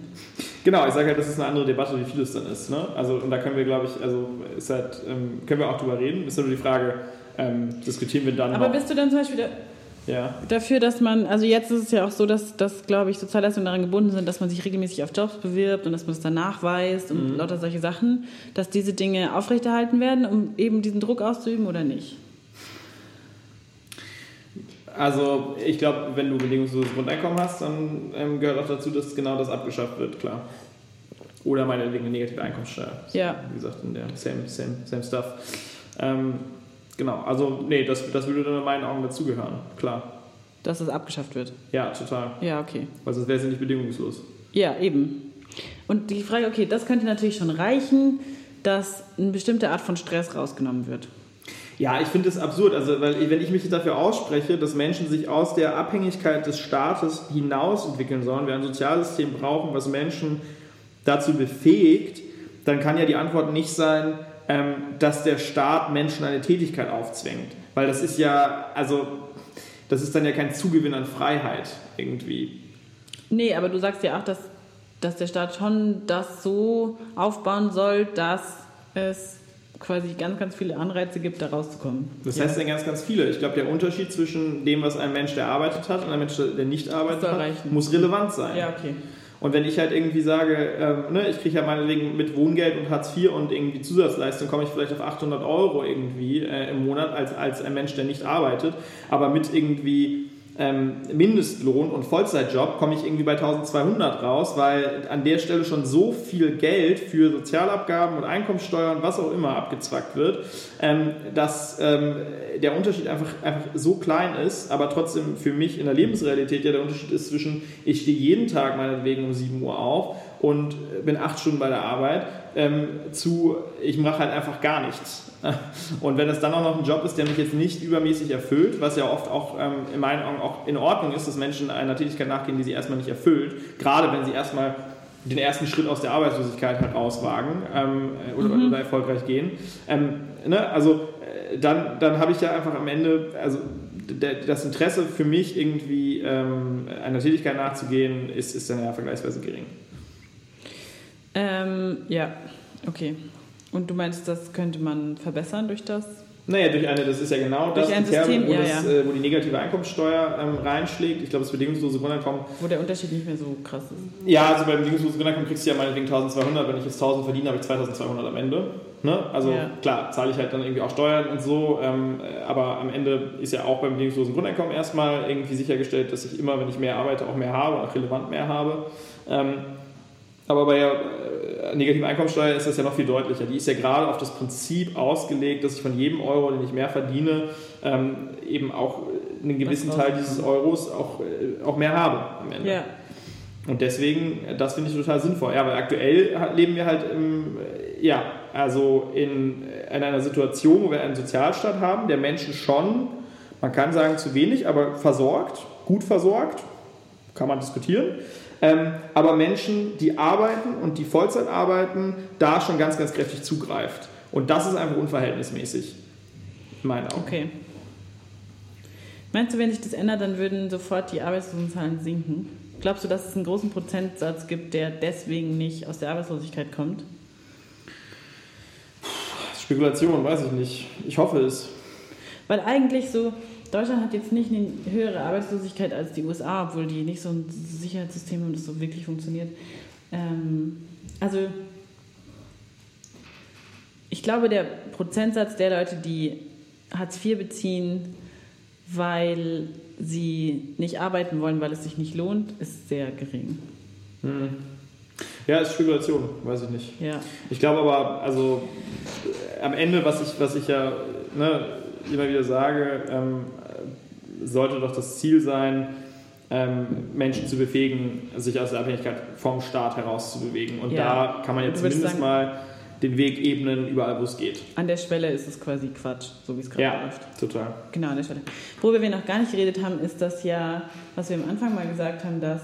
Genau, ich sage halt, das ist eine andere Debatte, wie viel es dann ist. Ne? Also, und da können wir, glaube ich, also ist halt, ähm, können wir auch drüber reden. Ist nur die Frage, ähm, diskutieren wir dann Aber noch. bist du dann zum Beispiel da, Ja. dafür, dass man, also jetzt ist es ja auch so, dass, dass glaube ich, Sozialleistungen daran gebunden sind, dass man sich regelmäßig auf Jobs bewirbt und dass man es dann nachweist und lauter solche Sachen, dass diese Dinge aufrechterhalten werden, um eben diesen Druck auszuüben oder nicht? Also ich glaube, wenn du bedingungsloses Grundeinkommen hast, dann ähm, gehört auch dazu, dass genau das abgeschafft wird, klar. Oder meinetwegen eine negative Einkommenssteuer. Ja. Wie gesagt, in der same, same, same stuff. Ähm, genau, also nee, das, das würde dann in meinen Augen dazugehören, klar. Dass es abgeschafft wird. Ja, total. Ja, okay. Weil sonst wäre es ja nicht bedingungslos. Ja, eben. Und die Frage, okay, das könnte natürlich schon reichen, dass eine bestimmte Art von Stress rausgenommen wird. Ja, ich finde es absurd. Also, weil wenn ich mich dafür ausspreche, dass Menschen sich aus der Abhängigkeit des Staates hinaus entwickeln sollen, wir ein Sozialsystem brauchen, was Menschen dazu befähigt, dann kann ja die Antwort nicht sein, ähm, dass der Staat Menschen eine Tätigkeit aufzwängt. Weil das ist ja, also, das ist dann ja kein Zugewinn an Freiheit irgendwie. Nee, aber du sagst ja auch, dass, dass der Staat schon das so aufbauen soll, dass es quasi ganz, ganz viele Anreize gibt, da rauszukommen. Das ja. heißt dann ganz, ganz viele. Ich glaube, der Unterschied zwischen dem, was ein Mensch, der arbeitet hat, und einem Mensch, der nicht arbeitet hat, muss relevant sein. Ja, okay. Und wenn ich halt irgendwie sage, ähm, ne, ich kriege ja meinetwegen mit Wohngeld und Hartz IV und irgendwie Zusatzleistung, komme ich vielleicht auf 800 Euro irgendwie äh, im Monat als, als ein Mensch, der nicht arbeitet, aber mit irgendwie ähm, Mindestlohn und Vollzeitjob komme ich irgendwie bei 1200 raus, weil an der Stelle schon so viel Geld für Sozialabgaben und Einkommensteuer und was auch immer abgezwackt wird, ähm, dass ähm, der Unterschied einfach, einfach so klein ist, aber trotzdem für mich in der Lebensrealität ja der Unterschied ist zwischen, ich stehe jeden Tag meinetwegen um 7 Uhr auf und bin acht Stunden bei der Arbeit, ähm, zu, ich mache halt einfach gar nichts. Und wenn es dann auch noch ein Job ist, der mich jetzt nicht übermäßig erfüllt, was ja oft auch ähm, in meinen Augen auch in Ordnung ist, dass Menschen einer Tätigkeit nachgehen, die sie erstmal nicht erfüllt, gerade wenn sie erstmal den ersten Schritt aus der Arbeitslosigkeit herauswagen ähm, oder, mhm. oder, erfolgreich gehen. Ähm, ne? Also äh, dann, dann habe ich ja einfach am Ende, also das Interesse für mich irgendwie ähm, einer Tätigkeit nachzugehen, ist, ist dann ja vergleichsweise gering. Ähm, ja, okay. Und du meinst, das könnte man verbessern durch das? Naja, durch eine, das ist ja genau durch das ein System, wo, ja, das, ja. Äh, wo die negative Einkommenssteuer ähm, reinschlägt. Ich glaube, das bedingungslose Grundeinkommen. Wo der Unterschied nicht mehr so krass ist. Ja, also beim bedingungslosen Grundeinkommen kriegst du ja meinetwegen 1200. Wenn ich jetzt 1000 verdiene, habe ich 2200 am Ende. Ne? Also ja. klar, zahle ich halt dann irgendwie auch Steuern und so. Ähm, aber am Ende ist ja auch beim bedingungslosen Grundeinkommen erstmal irgendwie sichergestellt, dass ich immer, wenn ich mehr arbeite, auch mehr habe, auch relevant mehr habe. Ähm, aber bei der äh, negativen Einkommensteuer ist das ja noch viel deutlicher. Die ist ja gerade auf das Prinzip ausgelegt, dass ich von jedem Euro, den ich mehr verdiene, ähm, eben auch einen gewissen Teil dieses Euros auch, äh, auch mehr habe am Ende. Ja. Und deswegen, das finde ich total sinnvoll. Ja, weil aktuell leben wir halt im, ja, also in, in einer Situation, wo wir einen Sozialstaat haben, der Menschen schon, man kann sagen zu wenig, aber versorgt, gut versorgt, kann man diskutieren. Ähm, aber Menschen, die arbeiten und die Vollzeit arbeiten, da schon ganz, ganz kräftig zugreift. Und das ist einfach unverhältnismäßig, in meinen Augen. Okay. Meinst du, wenn sich das ändert, dann würden sofort die Arbeitslosenzahlen sinken? Glaubst du, dass es einen großen Prozentsatz gibt, der deswegen nicht aus der Arbeitslosigkeit kommt? Spekulation, weiß ich nicht. Ich hoffe es. Weil eigentlich so, Deutschland hat jetzt nicht eine höhere Arbeitslosigkeit als die USA, obwohl die nicht so ein Sicherheitssystem haben, das so wirklich funktioniert. Ähm, also ich glaube, der Prozentsatz der Leute, die Hartz IV beziehen, weil sie nicht arbeiten wollen, weil es sich nicht lohnt, ist sehr gering. Hm. Ja, ist Spekulation, weiß ich nicht. Ja. Ich glaube aber, also am Ende, was ich, was ich ja ne, immer wieder sage, ähm, sollte doch das Ziel sein, ähm, Menschen zu befähigen, sich aus der Abhängigkeit vom Staat herauszubewegen. Und ja. da kann man jetzt zumindest sagen, mal den Weg ebnen, überall wo es geht. An der Schwelle ist es quasi Quatsch, so wie es gerade ja, läuft. total. Genau, an der Schwelle. Worüber wir noch gar nicht geredet haben, ist das ja, was wir am Anfang mal gesagt haben, dass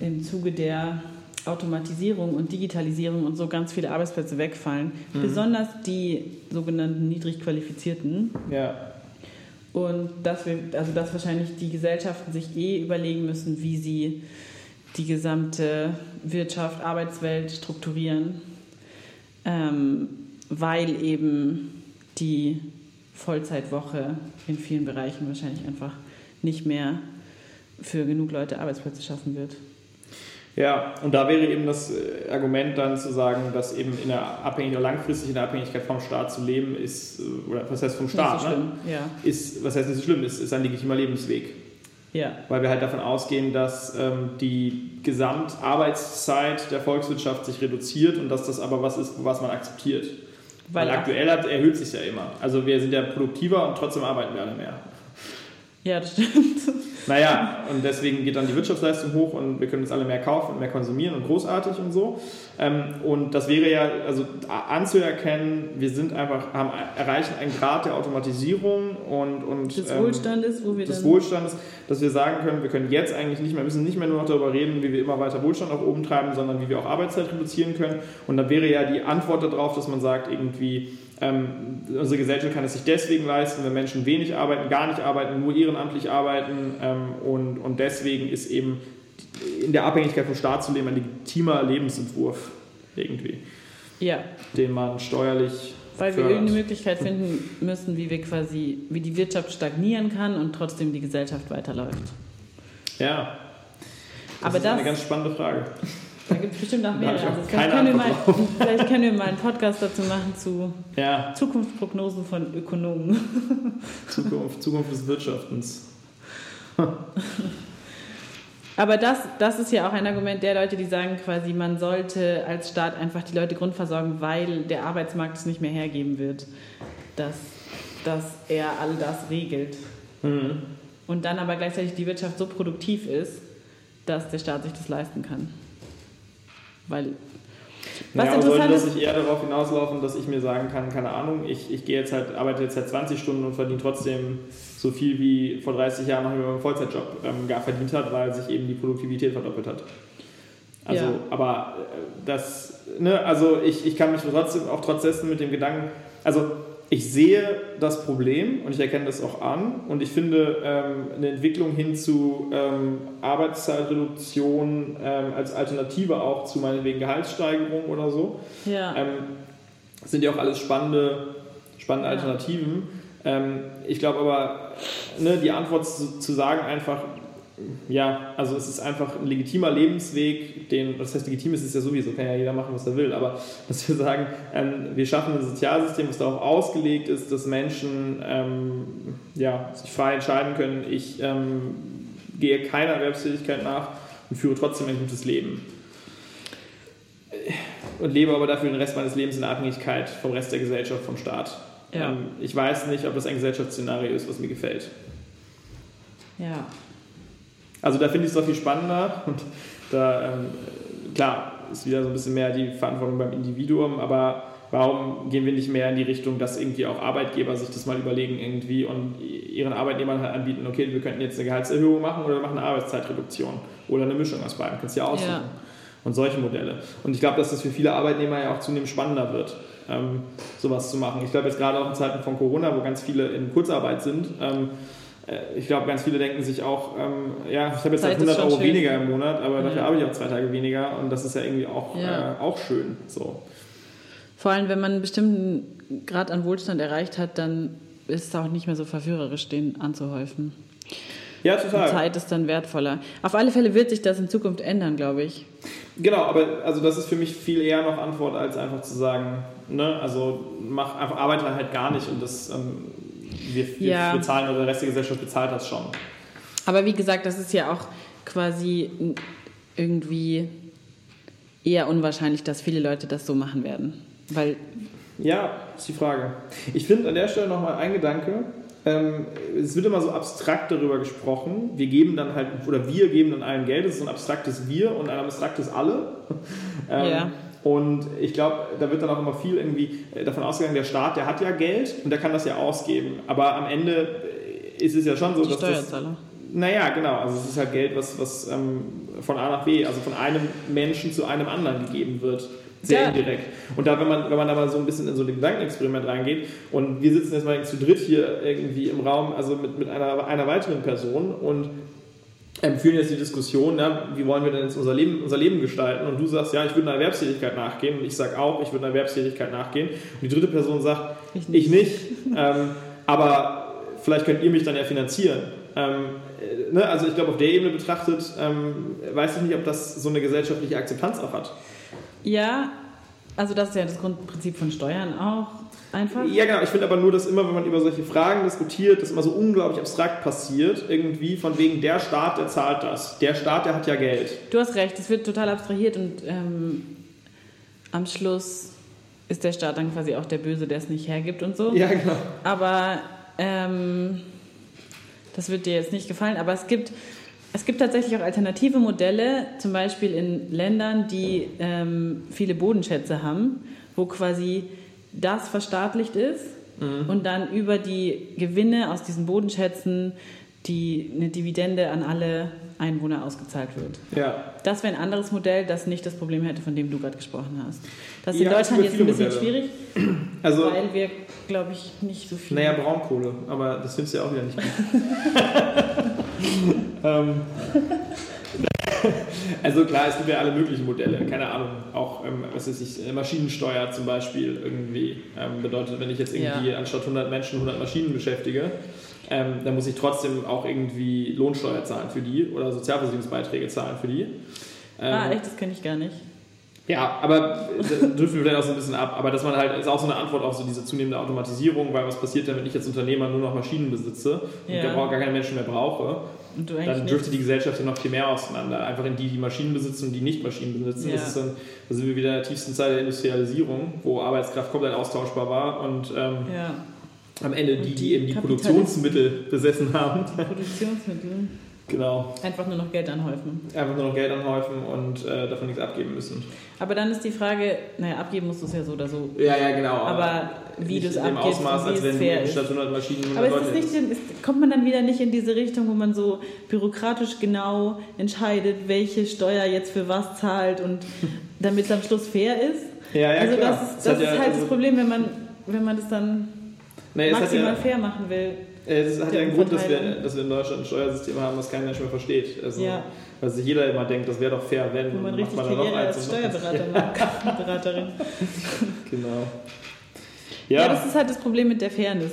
im Zuge der Automatisierung und Digitalisierung und so ganz viele Arbeitsplätze wegfallen. Mhm. Besonders die sogenannten niedrig qualifizierten. Ja. Und dass wir, also dass wahrscheinlich die Gesellschaften sich eh überlegen müssen, wie sie die gesamte Wirtschaft, Arbeitswelt strukturieren, ähm, weil eben die Vollzeitwoche in vielen Bereichen wahrscheinlich einfach nicht mehr für genug Leute Arbeitsplätze schaffen wird. Ja, und da wäre eben das äh, Argument dann zu sagen, dass eben in der Abhängigkeit, langfristig in der Abhängigkeit vom Staat zu leben ist, äh, oder was heißt vom Staat, so ne? ja. ist, was heißt nicht so schlimm, ist, ist ein legitimer Lebensweg. Ja. Weil wir halt davon ausgehen, dass ähm, die Gesamtarbeitszeit der Volkswirtschaft sich reduziert und dass das aber was ist, was man akzeptiert. Weil, Weil aktuell hat, erhöht sich ja immer. Also wir sind ja produktiver und trotzdem arbeiten wir alle mehr. Ja, das stimmt. naja, und deswegen geht dann die Wirtschaftsleistung hoch und wir können uns alle mehr kaufen und mehr konsumieren und großartig und so. Ähm, und das wäre ja, also anzuerkennen, wir sind einfach, haben, erreichen einen Grad der Automatisierung und, und des ähm, Wohlstandes, wo wir des Wohlstandes, dass wir sagen können, wir können jetzt eigentlich nicht mehr, müssen nicht mehr nur noch darüber reden, wie wir immer weiter Wohlstand nach oben treiben, sondern wie wir auch Arbeitszeit reduzieren können. Und dann wäre ja die Antwort darauf, dass man sagt, irgendwie, ähm, unsere Gesellschaft kann es sich deswegen leisten, wenn Menschen wenig arbeiten, gar nicht arbeiten, nur ehrenamtlich arbeiten ähm, und, und deswegen ist eben in der Abhängigkeit vom Staat zu leben ein legitimer Lebensentwurf irgendwie, ja. den man steuerlich weil wir irgendeine Möglichkeit finden müssen, wie wir quasi, wie die Wirtschaft stagnieren kann und trotzdem die Gesellschaft weiterläuft. Ja. Das Aber ist das, eine ganz spannende Frage. Da gibt es bestimmt noch mehr. Also vielleicht, können wir mal, vielleicht können wir mal einen Podcast dazu machen zu ja. Zukunftsprognosen von Ökonomen. Zukunft, Zukunft des Wirtschaftens. Aber das, das ist ja auch ein Argument der Leute, die sagen quasi, man sollte als Staat einfach die Leute grundversorgen, weil der Arbeitsmarkt es nicht mehr hergeben wird, dass, dass er all das regelt. Mhm. Und dann aber gleichzeitig die Wirtschaft so produktiv ist, dass der Staat sich das leisten kann. Weil was ja, sollte das nicht eher darauf hinauslaufen, dass ich mir sagen kann, keine Ahnung, ich, ich gehe jetzt halt, arbeite jetzt halt 20 Stunden und verdiene trotzdem so viel wie vor 30 Jahren noch in meinem Vollzeitjob ähm, gar verdient hat, weil sich eben die Produktivität verdoppelt hat. Also, ja. aber äh, das, ne, also ich, ich kann mich trotzdem auch trotz dessen mit dem Gedanken, also ich sehe das Problem und ich erkenne das auch an und ich finde ähm, eine Entwicklung hin zu ähm, Arbeitszeitreduktion ähm, als Alternative auch zu meinetwegen Gehaltssteigerung oder so, ja. Ähm, sind ja auch alles spannende, spannende ja. Alternativen. Ähm, ich glaube aber, ne, die Antwort zu, zu sagen einfach, ja, also es ist einfach ein legitimer Lebensweg, den, das heißt legitim ist es ja sowieso, kann ja jeder machen, was er will, aber dass wir sagen, ähm, wir schaffen ein Sozialsystem, das darauf ausgelegt ist, dass Menschen ähm, ja, sich frei entscheiden können, ich ähm, gehe keiner Erwerbstätigkeit nach und führe trotzdem ein gutes Leben. Und lebe aber dafür den Rest meines Lebens in Abhängigkeit vom Rest der Gesellschaft, vom Staat. Ja. Ähm, ich weiß nicht, ob das ein Gesellschaftsszenario ist, was mir gefällt. Ja, also da finde ich es doch viel spannender und da, ähm, klar, ist wieder so ein bisschen mehr die Verantwortung beim Individuum, aber warum gehen wir nicht mehr in die Richtung, dass irgendwie auch Arbeitgeber sich das mal überlegen irgendwie und ihren Arbeitnehmern halt anbieten, okay, wir könnten jetzt eine Gehaltserhöhung machen oder wir machen eine Arbeitszeitreduktion oder eine Mischung aus beiden, kannst du ja aussuchen. Ja. Und solche Modelle. Und ich glaube, dass das für viele Arbeitnehmer ja auch zunehmend spannender wird, ähm, sowas zu machen. Ich glaube, jetzt gerade auch in Zeiten von Corona, wo ganz viele in Kurzarbeit sind, ähm, äh, ich glaube, ganz viele denken sich auch, ähm, ja, ich habe jetzt halt 100 Euro schön. weniger im Monat, aber ja. dafür habe ich auch zwei Tage weniger und das ist ja irgendwie auch, ja. äh, auch schön. So. Vor allem, wenn man einen bestimmten Grad an Wohlstand erreicht hat, dann ist es auch nicht mehr so verführerisch, den anzuhäufen. Ja, total. Die Zeit ist dann wertvoller. Auf alle Fälle wird sich das in Zukunft ändern, glaube ich. Genau, aber also das ist für mich viel eher noch Antwort, als einfach zu sagen, ne, also mach einfach arbeite halt gar nicht und das ähm, wir, wir ja. bezahlen oder der Rest der Gesellschaft bezahlt das schon. Aber wie gesagt, das ist ja auch quasi irgendwie eher unwahrscheinlich, dass viele Leute das so machen werden. Weil ja, ist die Frage. Ich finde an der Stelle nochmal ein Gedanke. Ähm, es wird immer so abstrakt darüber gesprochen. Wir geben dann halt, oder wir geben dann allen Geld. Das ist ein abstraktes Wir und ein abstraktes Alle. ähm, ja. Und ich glaube, da wird dann auch immer viel irgendwie äh, davon ausgegangen, der Staat, der hat ja Geld und der kann das ja ausgeben. Aber am Ende äh, ist es ja schon so, Die dass Steuerzahler. das... Naja, genau. Also es ist halt Geld, was, was ähm, von A nach B, also von einem Menschen zu einem anderen gegeben wird. Sehr ja. indirekt. Und da, wenn man, wenn man da mal so ein bisschen in so ein Gedankenexperiment reingeht und wir sitzen jetzt mal zu dritt hier irgendwie im Raum, also mit, mit einer, einer weiteren Person und ähm, führen jetzt die Diskussion, ja, wie wollen wir denn jetzt unser Leben, unser Leben gestalten? Und du sagst, ja, ich würde einer Erwerbstätigkeit nachgehen. Und ich sage auch, ich würde einer Erwerbstätigkeit nachgehen. Und die dritte Person sagt, ich nicht. Ich nicht ähm, aber vielleicht könnt ihr mich dann ja finanzieren. Ähm, äh, ne, also ich glaube, auf der Ebene betrachtet, ähm, weiß ich nicht, ob das so eine gesellschaftliche Akzeptanz auch hat. Ja, also das ist ja das Grundprinzip von Steuern auch einfach. Ja, genau. Ich finde aber nur, dass immer, wenn man über solche Fragen diskutiert, das immer so unglaublich abstrakt passiert. Irgendwie von wegen, der Staat, der zahlt das. Der Staat, der hat ja Geld. Du hast recht, es wird total abstrahiert und ähm, am Schluss ist der Staat dann quasi auch der Böse, der es nicht hergibt und so. Ja, genau. Aber ähm, Das wird dir jetzt nicht gefallen, aber es gibt, es gibt tatsächlich auch alternative Modelle, zum Beispiel in Ländern, die ähm, viele Bodenschätze haben, wo quasi das verstaatlicht ist mhm. und dann über die Gewinne aus diesen Bodenschätzen die eine Dividende an alle Einwohner ausgezahlt wird. Ja. Das wäre ein anderes Modell, das nicht das Problem hätte, von dem du gerade gesprochen hast. Das ist ja, in Deutschland jetzt ein bisschen Modelle. schwierig, also, weil wir, glaube ich, nicht so viel. Naja, Braunkohle, aber das findest du ja auch wieder nicht ähm, also klar, es gibt ja alle möglichen Modelle, keine Ahnung, auch ähm, was weiß ich, Maschinensteuer zum Beispiel irgendwie ähm, bedeutet, wenn ich jetzt irgendwie ja. anstatt 100 Menschen 100 Maschinen beschäftige, ähm, dann muss ich trotzdem auch irgendwie Lohnsteuer zahlen für die oder Sozialversicherungsbeiträge zahlen für die. Ähm, ah, echt, das kenne ich gar nicht. Ja, aber drücken wir vielleicht auch so ein bisschen ab. Aber dass man halt, ist auch so eine Antwort auf so diese zunehmende Automatisierung, weil was passiert denn, wenn ich als Unternehmer nur noch Maschinen besitze und ja. gar keine Menschen mehr brauche? Dann dürfte die Gesellschaft ja noch viel mehr auseinander. Einfach in die, die Maschinen besitzen und die nicht Maschinen besitzen. Ja. Das ist dann, da sind wir wieder in der tiefsten Zeit der Industrialisierung, wo Arbeitskraft komplett austauschbar war und ähm, ja. am Ende die, die eben die Produktionsmittel besessen haben. Die Produktionsmittel. Genau. Einfach nur noch Geld anhäufen. Einfach nur noch Geld anhäufen und äh, davon nichts abgeben müssen. Aber dann ist die Frage, naja, abgeben musst du es ja so oder so. Ja, ja, genau. Aber, aber wie du es abgibst Ausmaß, als wenn fair statt 100 Maschinen 100 Aber ist nicht, ist, kommt man dann wieder nicht in diese Richtung, wo man so bürokratisch genau entscheidet, welche Steuer jetzt für was zahlt und damit es am Schluss fair ist? Ja, ja, also klar. das ist, das, das ist ja, halt also das Problem, wenn man, wenn man das dann naja, maximal fair machen will. Es hat ja einen Grund, dass wir, dass wir in Deutschland ein Steuersystem haben, was kein Mensch mehr versteht. Also, ja. Weil sich jeder immer denkt, das wäre doch fair, wenn. Wo man richtig man Karriere als Steuerberaterin. genau. Ja. ja, das ist halt das Problem mit der Fairness,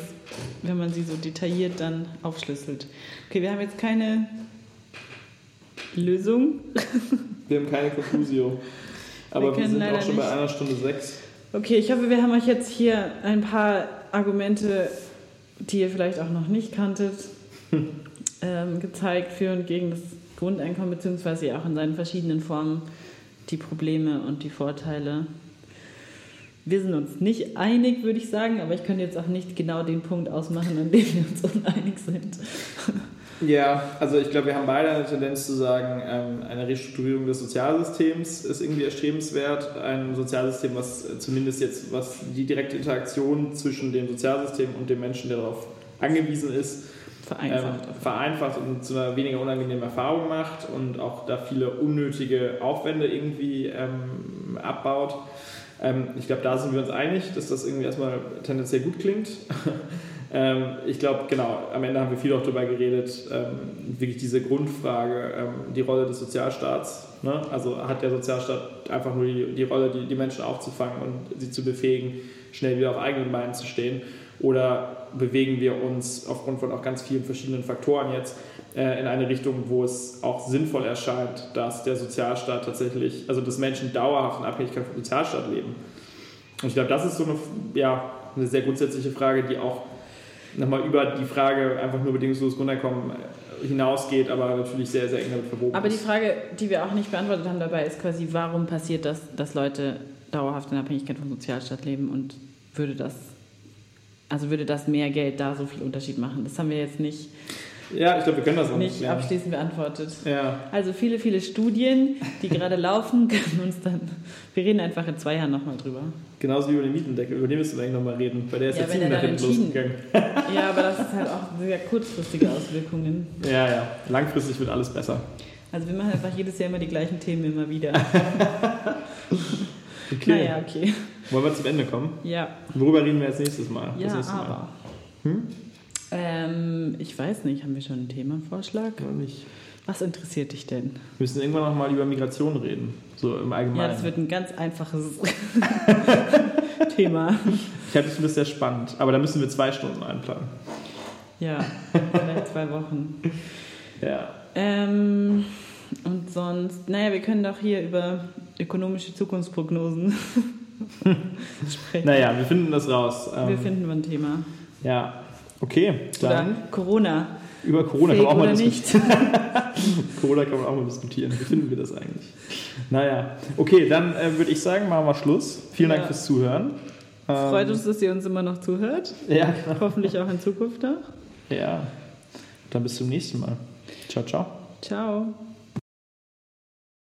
wenn man sie so detailliert dann aufschlüsselt. Okay, wir haben jetzt keine Lösung. wir haben keine Conclusio. Aber wir, wir sind auch schon nicht. bei einer Stunde sechs. Okay, ich hoffe, wir haben euch jetzt hier ein paar Argumente die ihr vielleicht auch noch nicht kanntet, ähm, gezeigt für und gegen das Grundeinkommen, beziehungsweise auch in seinen verschiedenen Formen die Probleme und die Vorteile. Wir sind uns nicht einig, würde ich sagen, aber ich könnte jetzt auch nicht genau den Punkt ausmachen, an dem wir uns uneinig sind. Ja, also ich glaube, wir haben beide eine Tendenz zu sagen, ähm, eine Restrukturierung des Sozialsystems ist irgendwie erstrebenswert. Ein Sozialsystem, was zumindest jetzt, was die direkte Interaktion zwischen dem Sozialsystem und dem Menschen, der darauf angewiesen ist, vereinfacht, ähm, vereinfacht und zu einer weniger unangenehmen Erfahrung macht und auch da viele unnötige Aufwände irgendwie ähm, abbaut. Ähm, ich glaube, da sind wir uns einig, dass das irgendwie erstmal tendenziell gut klingt. Ähm, ich glaube, genau, am Ende haben wir viel auch darüber geredet, ähm, wirklich diese Grundfrage, ähm, die Rolle des Sozialstaats. Ne? Also hat der Sozialstaat einfach nur die, die Rolle, die, die Menschen aufzufangen und sie zu befähigen, schnell wieder auf eigenen Beinen zu stehen? Oder bewegen wir uns aufgrund von auch ganz vielen verschiedenen Faktoren jetzt äh, in eine Richtung, wo es auch sinnvoll erscheint, dass der Sozialstaat tatsächlich, also dass Menschen dauerhaft in Abhängigkeit vom Sozialstaat leben? Und ich glaube, das ist so eine, ja, eine sehr grundsätzliche Frage, die auch nochmal über die Frage einfach nur bedingungsloses Grundeinkommen hinausgeht, aber natürlich sehr, sehr eng damit verboten Aber die Frage, die wir auch nicht beantwortet haben dabei, ist quasi, warum passiert das, dass Leute dauerhaft in Abhängigkeit vom Sozialstaat leben und würde das, also würde das mehr Geld da so viel Unterschied machen? Das haben wir jetzt nicht ja, ich glaube, wir können das auch nicht, nicht abschließend beantwortet. Ja. Also viele, viele Studien, die gerade laufen, können uns dann. Wir reden einfach in zwei Jahren nochmal drüber. Genauso wie über den Mietendeckel, über den müssen wir eigentlich nochmal reden, weil der ist ja, jetzt ziemlich nach hinten losgegangen. Ja, aber das ist halt auch sehr kurzfristige Auswirkungen. Ja, ja. Langfristig wird alles besser. Also wir machen einfach jedes Jahr immer die gleichen Themen immer wieder. okay. Naja, okay. Wollen wir zum Ende kommen? Ja. Worüber reden wir jetzt nächstes Mal? Ja, nächste aber. Mal? Hm? Ähm, ich weiß nicht, haben wir schon einen Themenvorschlag? Noch nicht. Was interessiert dich denn? Wir müssen irgendwann noch mal über Migration reden, so im Allgemeinen. Ja, das wird ein ganz einfaches Thema. Ich habe das sehr spannend, aber da müssen wir zwei Stunden einplanen. Ja, vielleicht zwei Wochen. Ja. Ähm, und sonst, naja, wir können doch hier über ökonomische Zukunftsprognosen sprechen. Naja, wir finden das raus. Wir ähm, finden ein Thema. Ja, Okay, dann. Oder Corona. Über Corona kann man auch mal diskutieren. Corona kann man auch mal diskutieren. Wie finden wir das eigentlich? Naja, okay, dann äh, würde ich sagen, machen wir Schluss. Vielen ja. Dank fürs Zuhören. Freut ähm, uns, dass ihr uns immer noch zuhört. Ja, genau. Hoffentlich auch in Zukunft noch. Ja. Dann bis zum nächsten Mal. Ciao, ciao. Ciao.